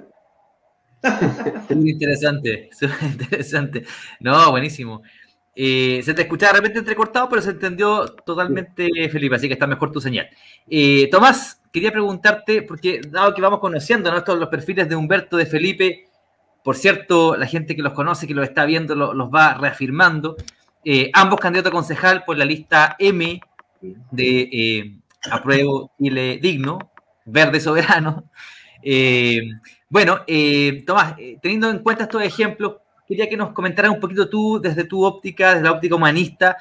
Muy interesante, muy interesante. No, buenísimo. Eh, se te escuchaba de repente entrecortado, pero se entendió totalmente, Felipe, así que está mejor tu señal. Eh, Tomás, quería preguntarte, porque dado que vamos conociendo ¿no? Estos, los perfiles de Humberto, de Felipe, por cierto, la gente que los conoce, que los está viendo, los va reafirmando. Eh, ambos candidatos a concejal por la lista M de Apruebo Chile Digno, verde soberano. Eh, bueno, eh, Tomás, eh, teniendo en cuenta estos ejemplos, quería que nos comentaras un poquito tú, desde tu óptica, desde la óptica humanista,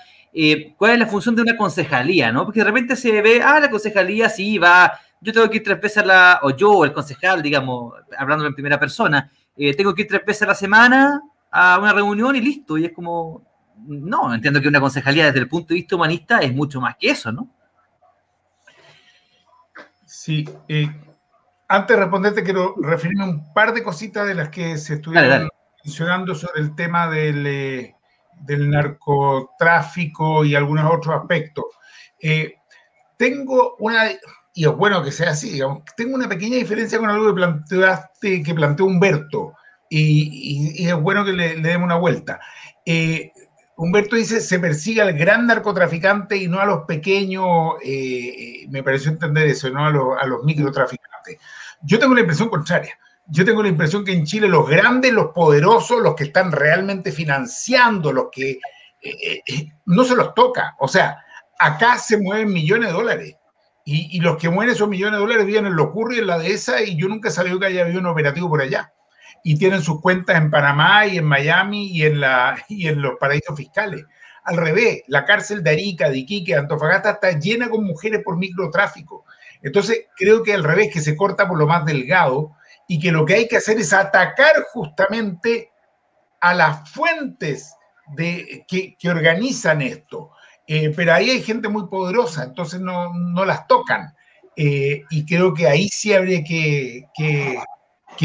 cuál es la función de una concejalía, ¿no? Porque de repente se ve, ah, la concejalía sí va, yo tengo que ir tres veces a la, o yo, el concejal, digamos, hablando en primera persona, tengo que ir tres veces a la semana a una reunión y listo, y es como, no, entiendo que una concejalía desde el punto de vista humanista es mucho más que eso, ¿no? Sí, eh, antes de responderte, quiero referirme a un par de cositas de las que se estuvieron mencionando sobre el tema del, eh, del, narcotráfico y algunos otros aspectos. Eh, tengo una, y es bueno que sea así. Digamos. Tengo una pequeña diferencia con algo que planteaste, que planteó Humberto, y, es bueno que le, demos una vuelta. Eh, Humberto dice, se persigue al gran narcotraficante y no a los pequeños, eh, me pareció entender eso, no a, a los microtraficantes. Yo tengo la impresión contraria. Yo tengo la impresión que en Chile los grandes, los poderosos, los que están realmente financiando, los que no se los toca. O sea, acá se mueven millones de dólares y, los que mueren esos millones de dólares viven en Locurri, en la dehesa, y yo nunca sabía que haya habido un operativo por allá. Y tienen sus cuentas en Panamá y en Miami y en, la, y en los paraísos fiscales. Al revés, la cárcel de Arica, de Iquique, Antofagasta está llena con mujeres por microtráfico. Entonces, creo que al revés, que se corta por lo más delgado y que lo que hay que hacer es atacar justamente a las fuentes de, que, organizan esto. Eh, pero ahí hay gente muy poderosa, entonces no, no las tocan. Eh, y creo que ahí sí habría que,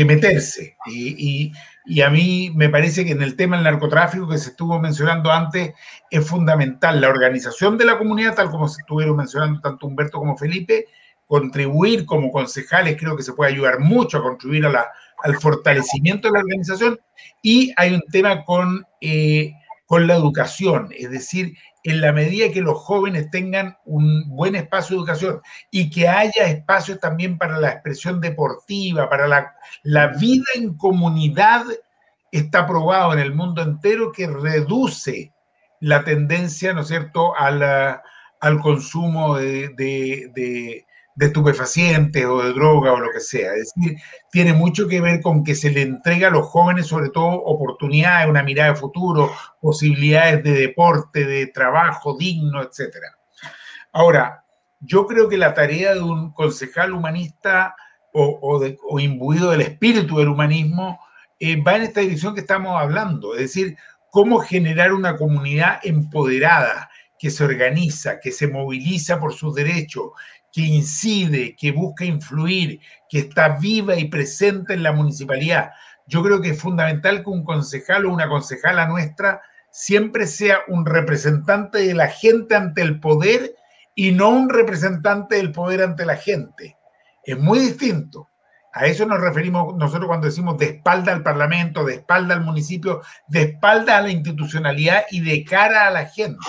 meterse. Y, y, a mí me parece que en el tema del narcotráfico que se estuvo mencionando antes es fundamental la organización de la comunidad, tal como se estuvieron mencionando tanto Humberto como Felipe, contribuir como concejales, creo que se puede ayudar mucho a contribuir a la, al fortalecimiento de la organización. Y hay un tema con, eh, con la educación, es decir, en la medida que los jóvenes tengan un buen espacio de educación y que haya espacio también para la expresión deportiva, para la, vida en comunidad, está probado en el mundo entero que reduce la tendencia, ¿no es cierto?, al consumo de estupefacientes o de droga o lo que sea. Es decir, tiene mucho que ver con que se le entrega a los jóvenes sobre todo oportunidades, una mirada de futuro, posibilidades de deporte, de trabajo digno, etc. Ahora, yo creo que la tarea de un concejal humanista o, de, imbuido del espíritu del humanismo eh, va en esta dirección que estamos hablando, es decir, cómo generar una comunidad empoderada, que se organiza, que se moviliza por sus derechos, que incide, que busca influir, que está viva y presente en la municipalidad. Yo creo que es fundamental que un concejal o una concejala nuestra siempre sea un representante de la gente ante el poder y no un representante del poder ante la gente. Es muy distinto. A eso nos referimos nosotros cuando decimos de espalda al Parlamento, de espalda al municipio, de espalda a la institucionalidad y de cara a la gente.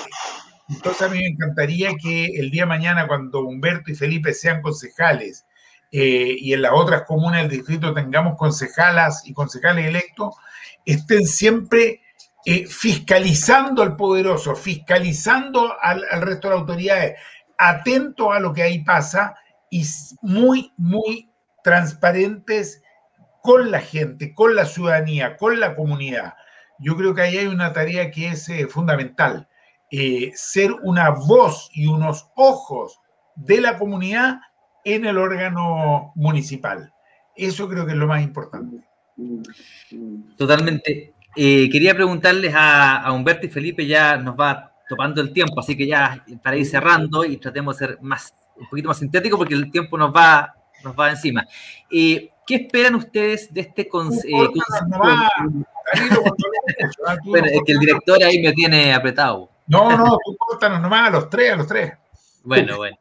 Entonces a mí me encantaría que el día de mañana, cuando Humberto y Felipe sean concejales eh, y en las otras comunas del distrito tengamos concejalas y concejales electos, estén siempre eh, fiscalizando al poderoso, fiscalizando al, resto de las autoridades, atentos a lo que ahí pasa y muy, muy transparentes con la gente, con la ciudadanía, con la comunidad. Yo creo que ahí hay una tarea que es eh, fundamental. Eh, ser una voz y unos ojos de la comunidad en el órgano municipal. Eso creo que es lo más importante. Totalmente. Eh, quería preguntarles a, Humberto y Felipe, ya nos va topando el tiempo, así que ya para ir cerrando y tratemos de ser más, un poquito más sintético porque el tiempo nos va, nos va encima. Eh, ¿Qué esperan ustedes de este consejo? bueno, es que el director ahí me tiene apretado. No, no, tú córtanos nomás a los tres, a los tres. Bueno, bueno.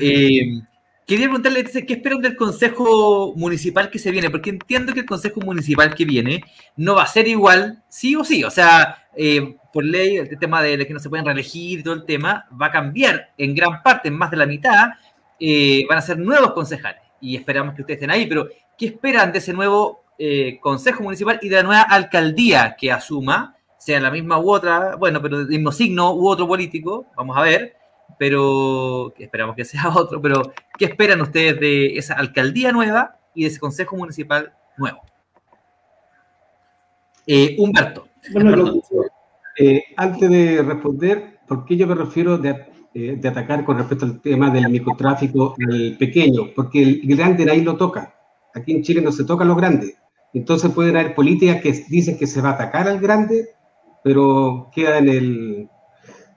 Eh, quería preguntarle qué esperan del Consejo Municipal que se viene, porque entiendo que el Consejo Municipal que viene no va a ser igual, sí o sí. O sea, eh, por ley, el tema de que no se pueden reelegir y todo el tema va a cambiar en gran parte, en más de la mitad. Eh, van a ser nuevos concejales y esperamos que ustedes estén ahí, pero ¿qué esperan de ese nuevo Consejo Municipal y de la nueva alcaldía que asuma? Sea la misma u otra, bueno, pero del mismo signo u otro político, vamos a ver, pero esperamos que sea otro, pero ¿qué esperan ustedes de esa alcaldía nueva y de ese consejo municipal nuevo? Eh, Humberto. Eh, antes de responder, ¿por qué yo me refiero de, eh, de, atacar con respecto al tema del microtráfico el pequeño? Porque el grande nadie lo toca. Aquí en Chile no se tocan los grandes. Entonces pueden haber políticas que dicen que se va a atacar al grande pero queda en el...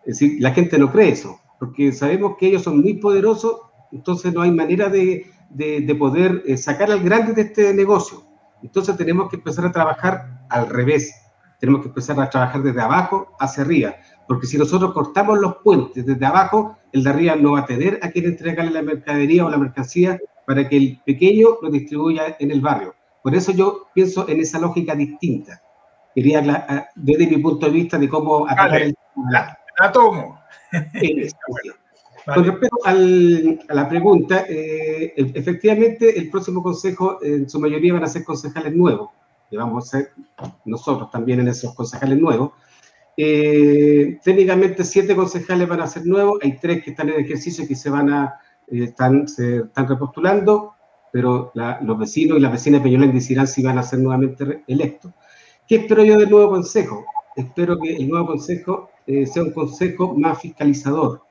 Decir, la gente no cree eso, porque sabemos que ellos son muy poderosos, entonces no hay manera de, de, poder eh, sacar al grande de este negocio. Entonces tenemos que empezar a trabajar al revés, tenemos que empezar a trabajar desde abajo hacia arriba, porque si nosotros cortamos los puentes desde abajo, el de arriba no va a tener a quien entregarle la mercadería o la mercancía para que el pequeño lo distribuya en el barrio. Por eso yo pienso en esa lógica distinta. Quería, desde mi punto de vista, de cómo el... La, la tomo. Con respecto a la pregunta, eh, e-, efectivamente el próximo consejo en su mayoría van a ser concejales nuevos, y vamos a ser nosotros también en esos concejales nuevos. Eh, técnicamente siete concejales van a ser nuevos, hay tres que están en ejercicio y que se van a, eh, están, se están repostulando, pero los vecinos y las vecinas de Peñolén decidirán si van a ser nuevamente electos. ¿Qué espero yo del nuevo consejo? Espero que el nuevo consejo sea un consejo más fiscalizador,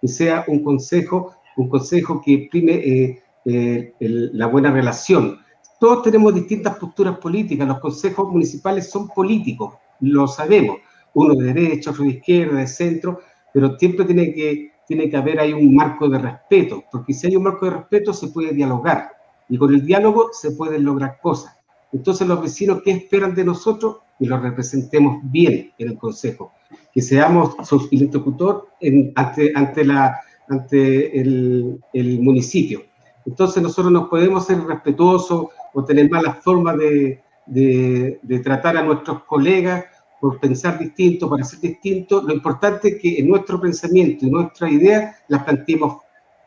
que sea un consejo, un consejo que prime eh, eh, la buena relación. Todos tenemos distintas posturas políticas, los consejos municipales son políticos, lo sabemos, uno de derecha, otro de izquierda, de centro, pero siempre tiene que, tiene que haber ahí un marco de respeto, porque si hay un marco de respeto se puede dialogar, y con el diálogo se pueden lograr cosas. Entonces los vecinos, ¿qué esperan de nosotros? Que los representemos bien en el Consejo que seamos su interlocutor ante, ante, la, ante el, el, municipio. Entonces nosotros nos podemos ser respetuosos o tener malas formas de, de, de, tratar a nuestros colegas por pensar distinto, para ser distinto. Lo importante es que en nuestro pensamiento y nuestra idea las planteemos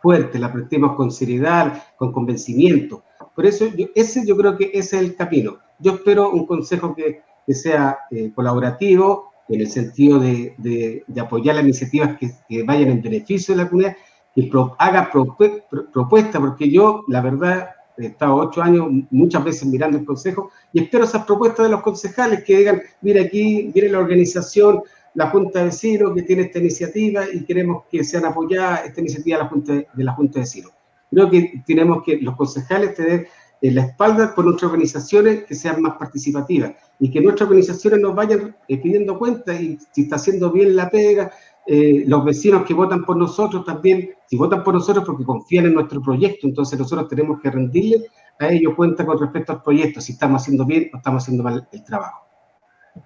fuerte, las planteemos con seriedad, con convencimiento. Por eso yo, ese yo creo que ese es el camino. Yo espero un consejo que, que sea eh, colaborativo, en el sentido de, de, apoyar las iniciativas que, vayan en beneficio de la comunidad, que haga propuestas, porque yo, la verdad, he estado ocho años muchas veces mirando el consejo y espero esas propuestas de los concejales que digan, mira aquí viene la organización, la Junta de Vecinos que tiene esta iniciativa y queremos que sean apoyadas esta iniciativa de la Junta de, la Junta de Vecinos. Creo que tenemos que los concejales tener en la espalda por nuestras organizaciones que sean más participativas y que nuestras organizaciones nos vayan eh, pidiendo cuentas y si está haciendo bien la pega, eh, los vecinos que votan por nosotros también, si votan por nosotros porque confían en nuestro proyecto, entonces nosotros tenemos que rendirle a ellos cuenta con respecto al proyecto, si estamos haciendo bien o estamos haciendo mal el trabajo.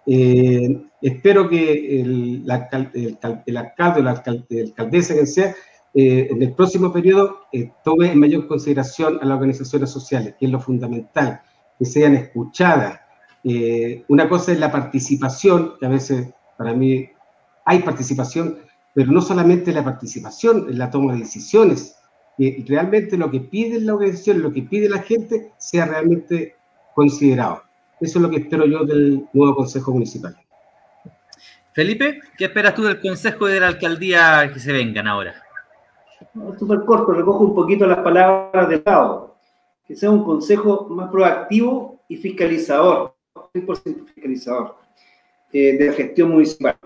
Eh, espero que el, el, alcalde o la alcaldesa, que sea, en el próximo periodo tome en mayor consideración a las organizaciones sociales, que es lo fundamental, que sean escuchadas, eh, una cosa es la participación, que a veces para mí hay participación, pero no solamente la participación en la toma de decisiones, que realmente lo que pide la organización, lo que pide la gente, sea realmente considerado. Eso es lo que espero yo del nuevo Consejo Municipal. Felipe, ¿qué esperas tú del Consejo de la Alcaldía que se vengan ahora? Súper corto, recojo un poquito las palabras de Pau. Que sea un consejo más proactivo y fiscalizador 100% fiscalizador eh, de la gestión municipal.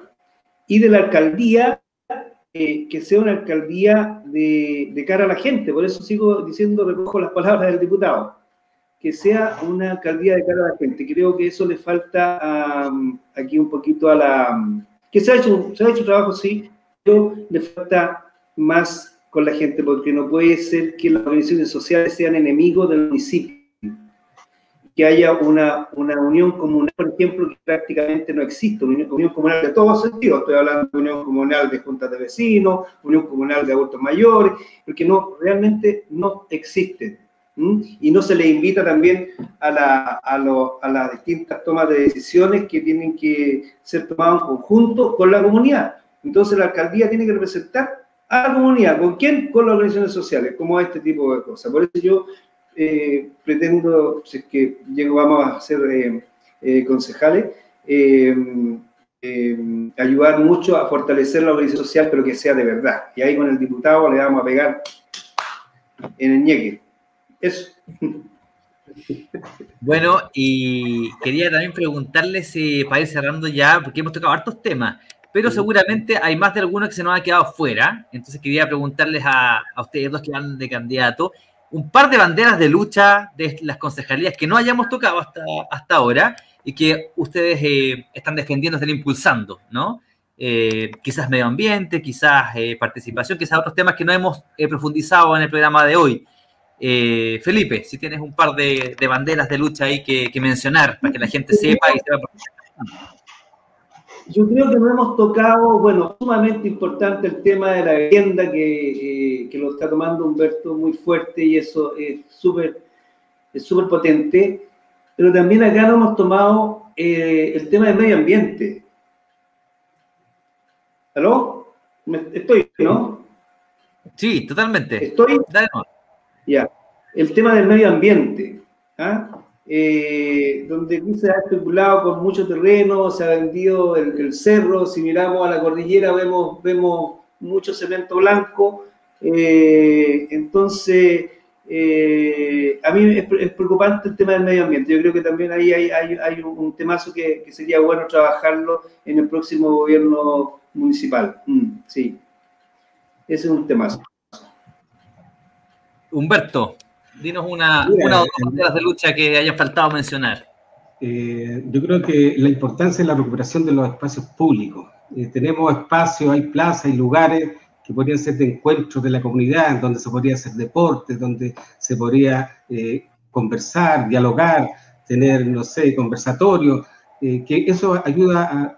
Y de la alcaldía, eh, que sea una alcaldía de, de, cara a la gente. Por eso sigo diciendo, recojo las palabras del diputado. Que sea una alcaldía de cara a la gente. Creo que eso le falta aquí un poquito a la... que se ha, hecho, se ha hecho trabajo, sí, pero le falta más con la gente, porque no puede ser que las organizaciones sociales sean enemigos del municipio que haya una, una unión comunal, por ejemplo, que prácticamente no existe, una unión, comunal de todos sentidos. Estoy hablando de unión comunal de juntas de vecinos, unión comunal de adultos mayores, porque no, realmente no existe. Y no se le invita también a, la, a, lo, a, las distintas tomas de decisiones que tienen que ser tomadas en conjunto con la comunidad. Entonces la alcaldía tiene que representar a la comunidad. ¿Con quién? Con las organizaciones sociales, como este tipo de cosas. Por eso yo eh, pretendo, si es que llegamos a ser eh, eh, concejales, ayudar mucho a fortalecer la organización social, pero que sea de verdad. Y ahí con el diputado le vamos a pegar en el ñeque. Eso. Bueno, y quería también preguntarles, para ir cerrando ya, porque hemos tocado hartos temas, pero seguramente hay más de algunos que se nos ha quedado fuera. Entonces quería preguntarles a, a ustedes dos que van de candidato, un par de banderas de lucha de las concejalías que no hayamos tocado hasta, hasta ahora y que ustedes eh, están defendiendo, están impulsando, ¿no? Eh, quizás medio ambiente, quizás eh, participación, quizás otros temas que no hemos profundizado en el programa de hoy. Felipe, si tienes un par de, banderas de lucha ahí que, mencionar para que la gente sepa y sepa. yo creo que no hemos tocado, bueno, sumamente importante el tema de la vivienda que, eh, que lo está tomando Humberto muy fuerte y eso es súper es súper potente, pero también acá no hemos tomado eh, el tema del medio ambiente. ¿Aló? Estoy, ¿no? Sí, totalmente. Estoy. Ya. El tema del medio ambiente. ¿ah? Eh, donde se ha especulado con mucho terreno, se ha vendido el, cerro, si miramos a la cordillera vemos, vemos mucho cemento blanco, eh, entonces eh, a mí es, preocupante el tema del medio ambiente, yo creo que también ahí hay, un, temazo que, sería bueno trabajarlo en el próximo gobierno municipal, mm, sí, ese es un temazo. Humberto, Dinos una, una o dos de lucha que haya faltado mencionar. Eh, yo creo que la importancia de la recuperación de los espacios públicos. Eh, tenemos espacios, hay plazas, hay lugares que podrían ser de encuentro de la comunidad, donde se podría hacer deporte, donde se podría eh, conversar, dialogar, tener, no sé, conversatorio, que eso ayuda,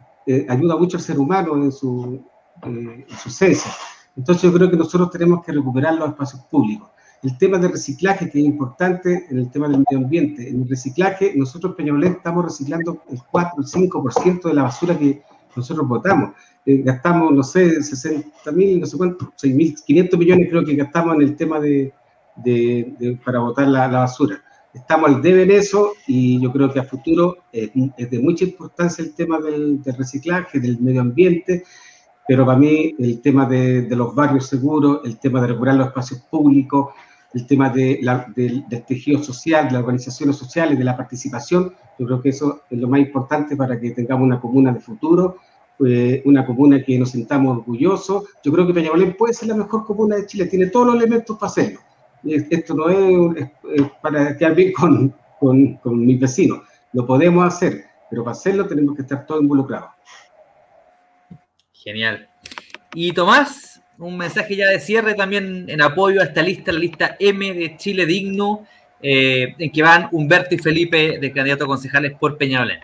ayuda mucho al ser humano en su, en su esencia. Entonces yo creo que nosotros tenemos que recuperar los espacios públicos el tema de reciclaje, que es importante en el tema del medio ambiente. En el reciclaje, nosotros en estamos reciclando el 4, el 5% de la basura que nosotros botamos. Eh, gastamos, no sé, 60 mil, no sé cuánto, 6.500 millones creo que gastamos en el tema de, de, para botar la, basura. Estamos al debe en eso y yo creo que a futuro es de mucha importancia el tema del, del reciclaje, del medio ambiente, pero para mí el tema de, de, los barrios seguros, el tema de regular los espacios públicos, el tema de del, tejido social, de las organizaciones sociales, de la participación. Yo creo que eso es lo más importante para que tengamos una comuna de futuro, eh, una comuna que nos sintamos orgullosos. Yo creo que Peñalolén puede ser la mejor comuna de Chile, tiene todos los elementos para hacerlo. Esto no es, para quedar bien con, con, con mis vecinos, lo podemos hacer, pero para hacerlo tenemos que estar todos involucrados. Genial. Y Tomás, un mensaje ya de cierre también en apoyo a esta lista, la lista M de Chile Digno, eh, en que van Humberto y Felipe de candidato a concejales por Peñalolén.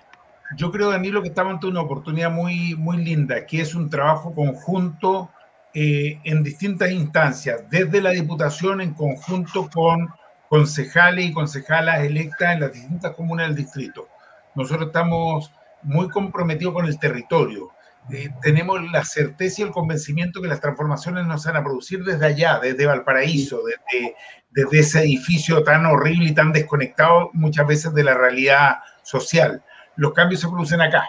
Yo creo, Danilo, que estamos ante una oportunidad muy, muy linda, que es un trabajo conjunto eh, en distintas instancias, desde la Diputación en conjunto con concejales y concejalas electas en las distintas comunas del distrito. Nosotros estamos muy comprometidos con el territorio eh, tenemos la certeza y el convencimiento que las transformaciones nos van a producir desde allá, desde Valparaíso, desde, desde ese edificio tan horrible y tan desconectado muchas veces de la realidad social. Los cambios se producen acá,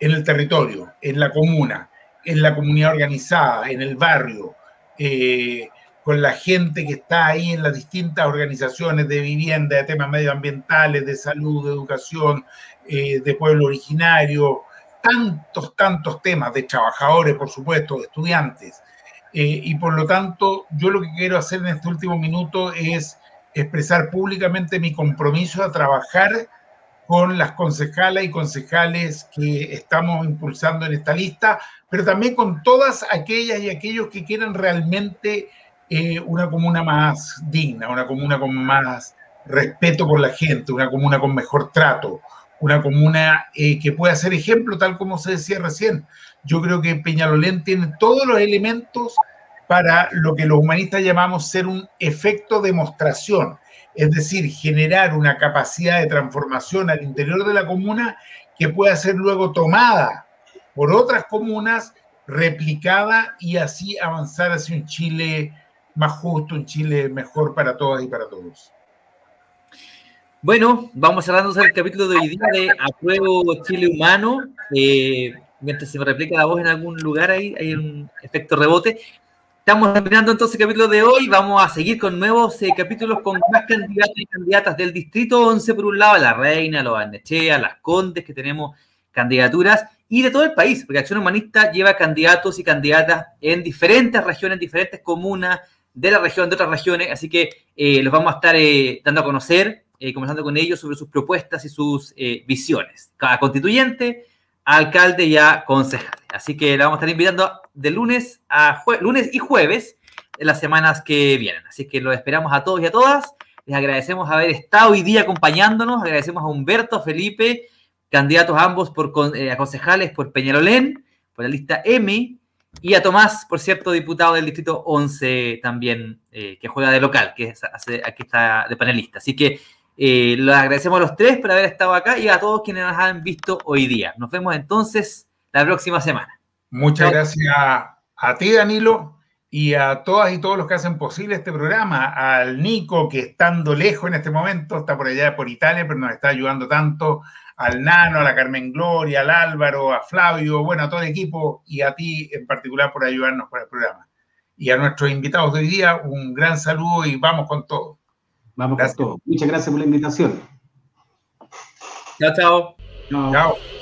en el territorio, en la comuna, en la comunidad organizada, en el barrio, eh, con la gente que está ahí en las distintas organizaciones de vivienda, de temas medioambientales, de salud, de educación, eh, de pueblo originario, tantos, tantos temas de trabajadores, por supuesto, de estudiantes. Eh, y por lo tanto, yo lo que quiero hacer en este último minuto es expresar públicamente mi compromiso a trabajar con las concejalas y concejales que estamos impulsando en esta lista, pero también con todas aquellas y aquellos que quieran realmente eh, una comuna más digna, una comuna con más respeto por la gente, una comuna con mejor trato, una comuna eh, que pueda ser ejemplo, tal como se decía recién. Yo creo que Peñalolén tiene todos los elementos para lo que los humanistas llamamos ser un efecto demostración, es decir, generar una capacidad de transformación al interior de la comuna que pueda ser luego tomada por otras comunas, replicada y así avanzar hacia un Chile más justo, un Chile mejor para todas y para todos. Bueno, vamos cerrando el capítulo de hoy día de Apruebo Chile Humano. Eh, mientras se me replica la voz en algún lugar ahí, hay un efecto rebote. Estamos terminando entonces el capítulo de hoy. Vamos a seguir con nuevos eh, capítulos con más candidatos y candidatas del Distrito 11, por un lado, La Reina, Los Barnechea, Las Condes, que tenemos candidaturas, y de todo el país, porque Acción Humanista lleva candidatos y candidatas en diferentes regiones, en diferentes comunas de la región, de otras regiones, así que eh, los vamos a estar dando a conocer eh, conversando con ellos sobre sus propuestas y sus eh, visiones. Cada constituyente, alcalde y a concejal. Así que la vamos a estar invitando de lunes a lunes y jueves en las semanas que vienen. Así que los esperamos a todos y a todas. Les agradecemos haber estado hoy día acompañándonos. Agradecemos a Humberto, Felipe, candidatos ambos por eh, concejales por Peñalolén, por la lista M, y a Tomás, por cierto, diputado del distrito 11 también, eh, que juega de local, que aquí está de panelista. Así que eh, les agradecemos a los tres por haber estado acá y a todos quienes nos han visto hoy día. Nos vemos entonces la próxima semana. Muchas gracias a ti, Danilo, y a todas y todos los que hacen posible este programa. Al Nico, que estando lejos en este momento, está por allá por Italia, pero nos está ayudando tanto. Al Nano, a la Carmen Gloria, al Álvaro, a Flavio, bueno, a todo el equipo y a ti en particular por ayudarnos con el programa. Y a nuestros invitados de hoy día, un gran saludo y vamos con todo. Vamos con todo. Muchas gracias por la invitación. Chao, chao. Chao.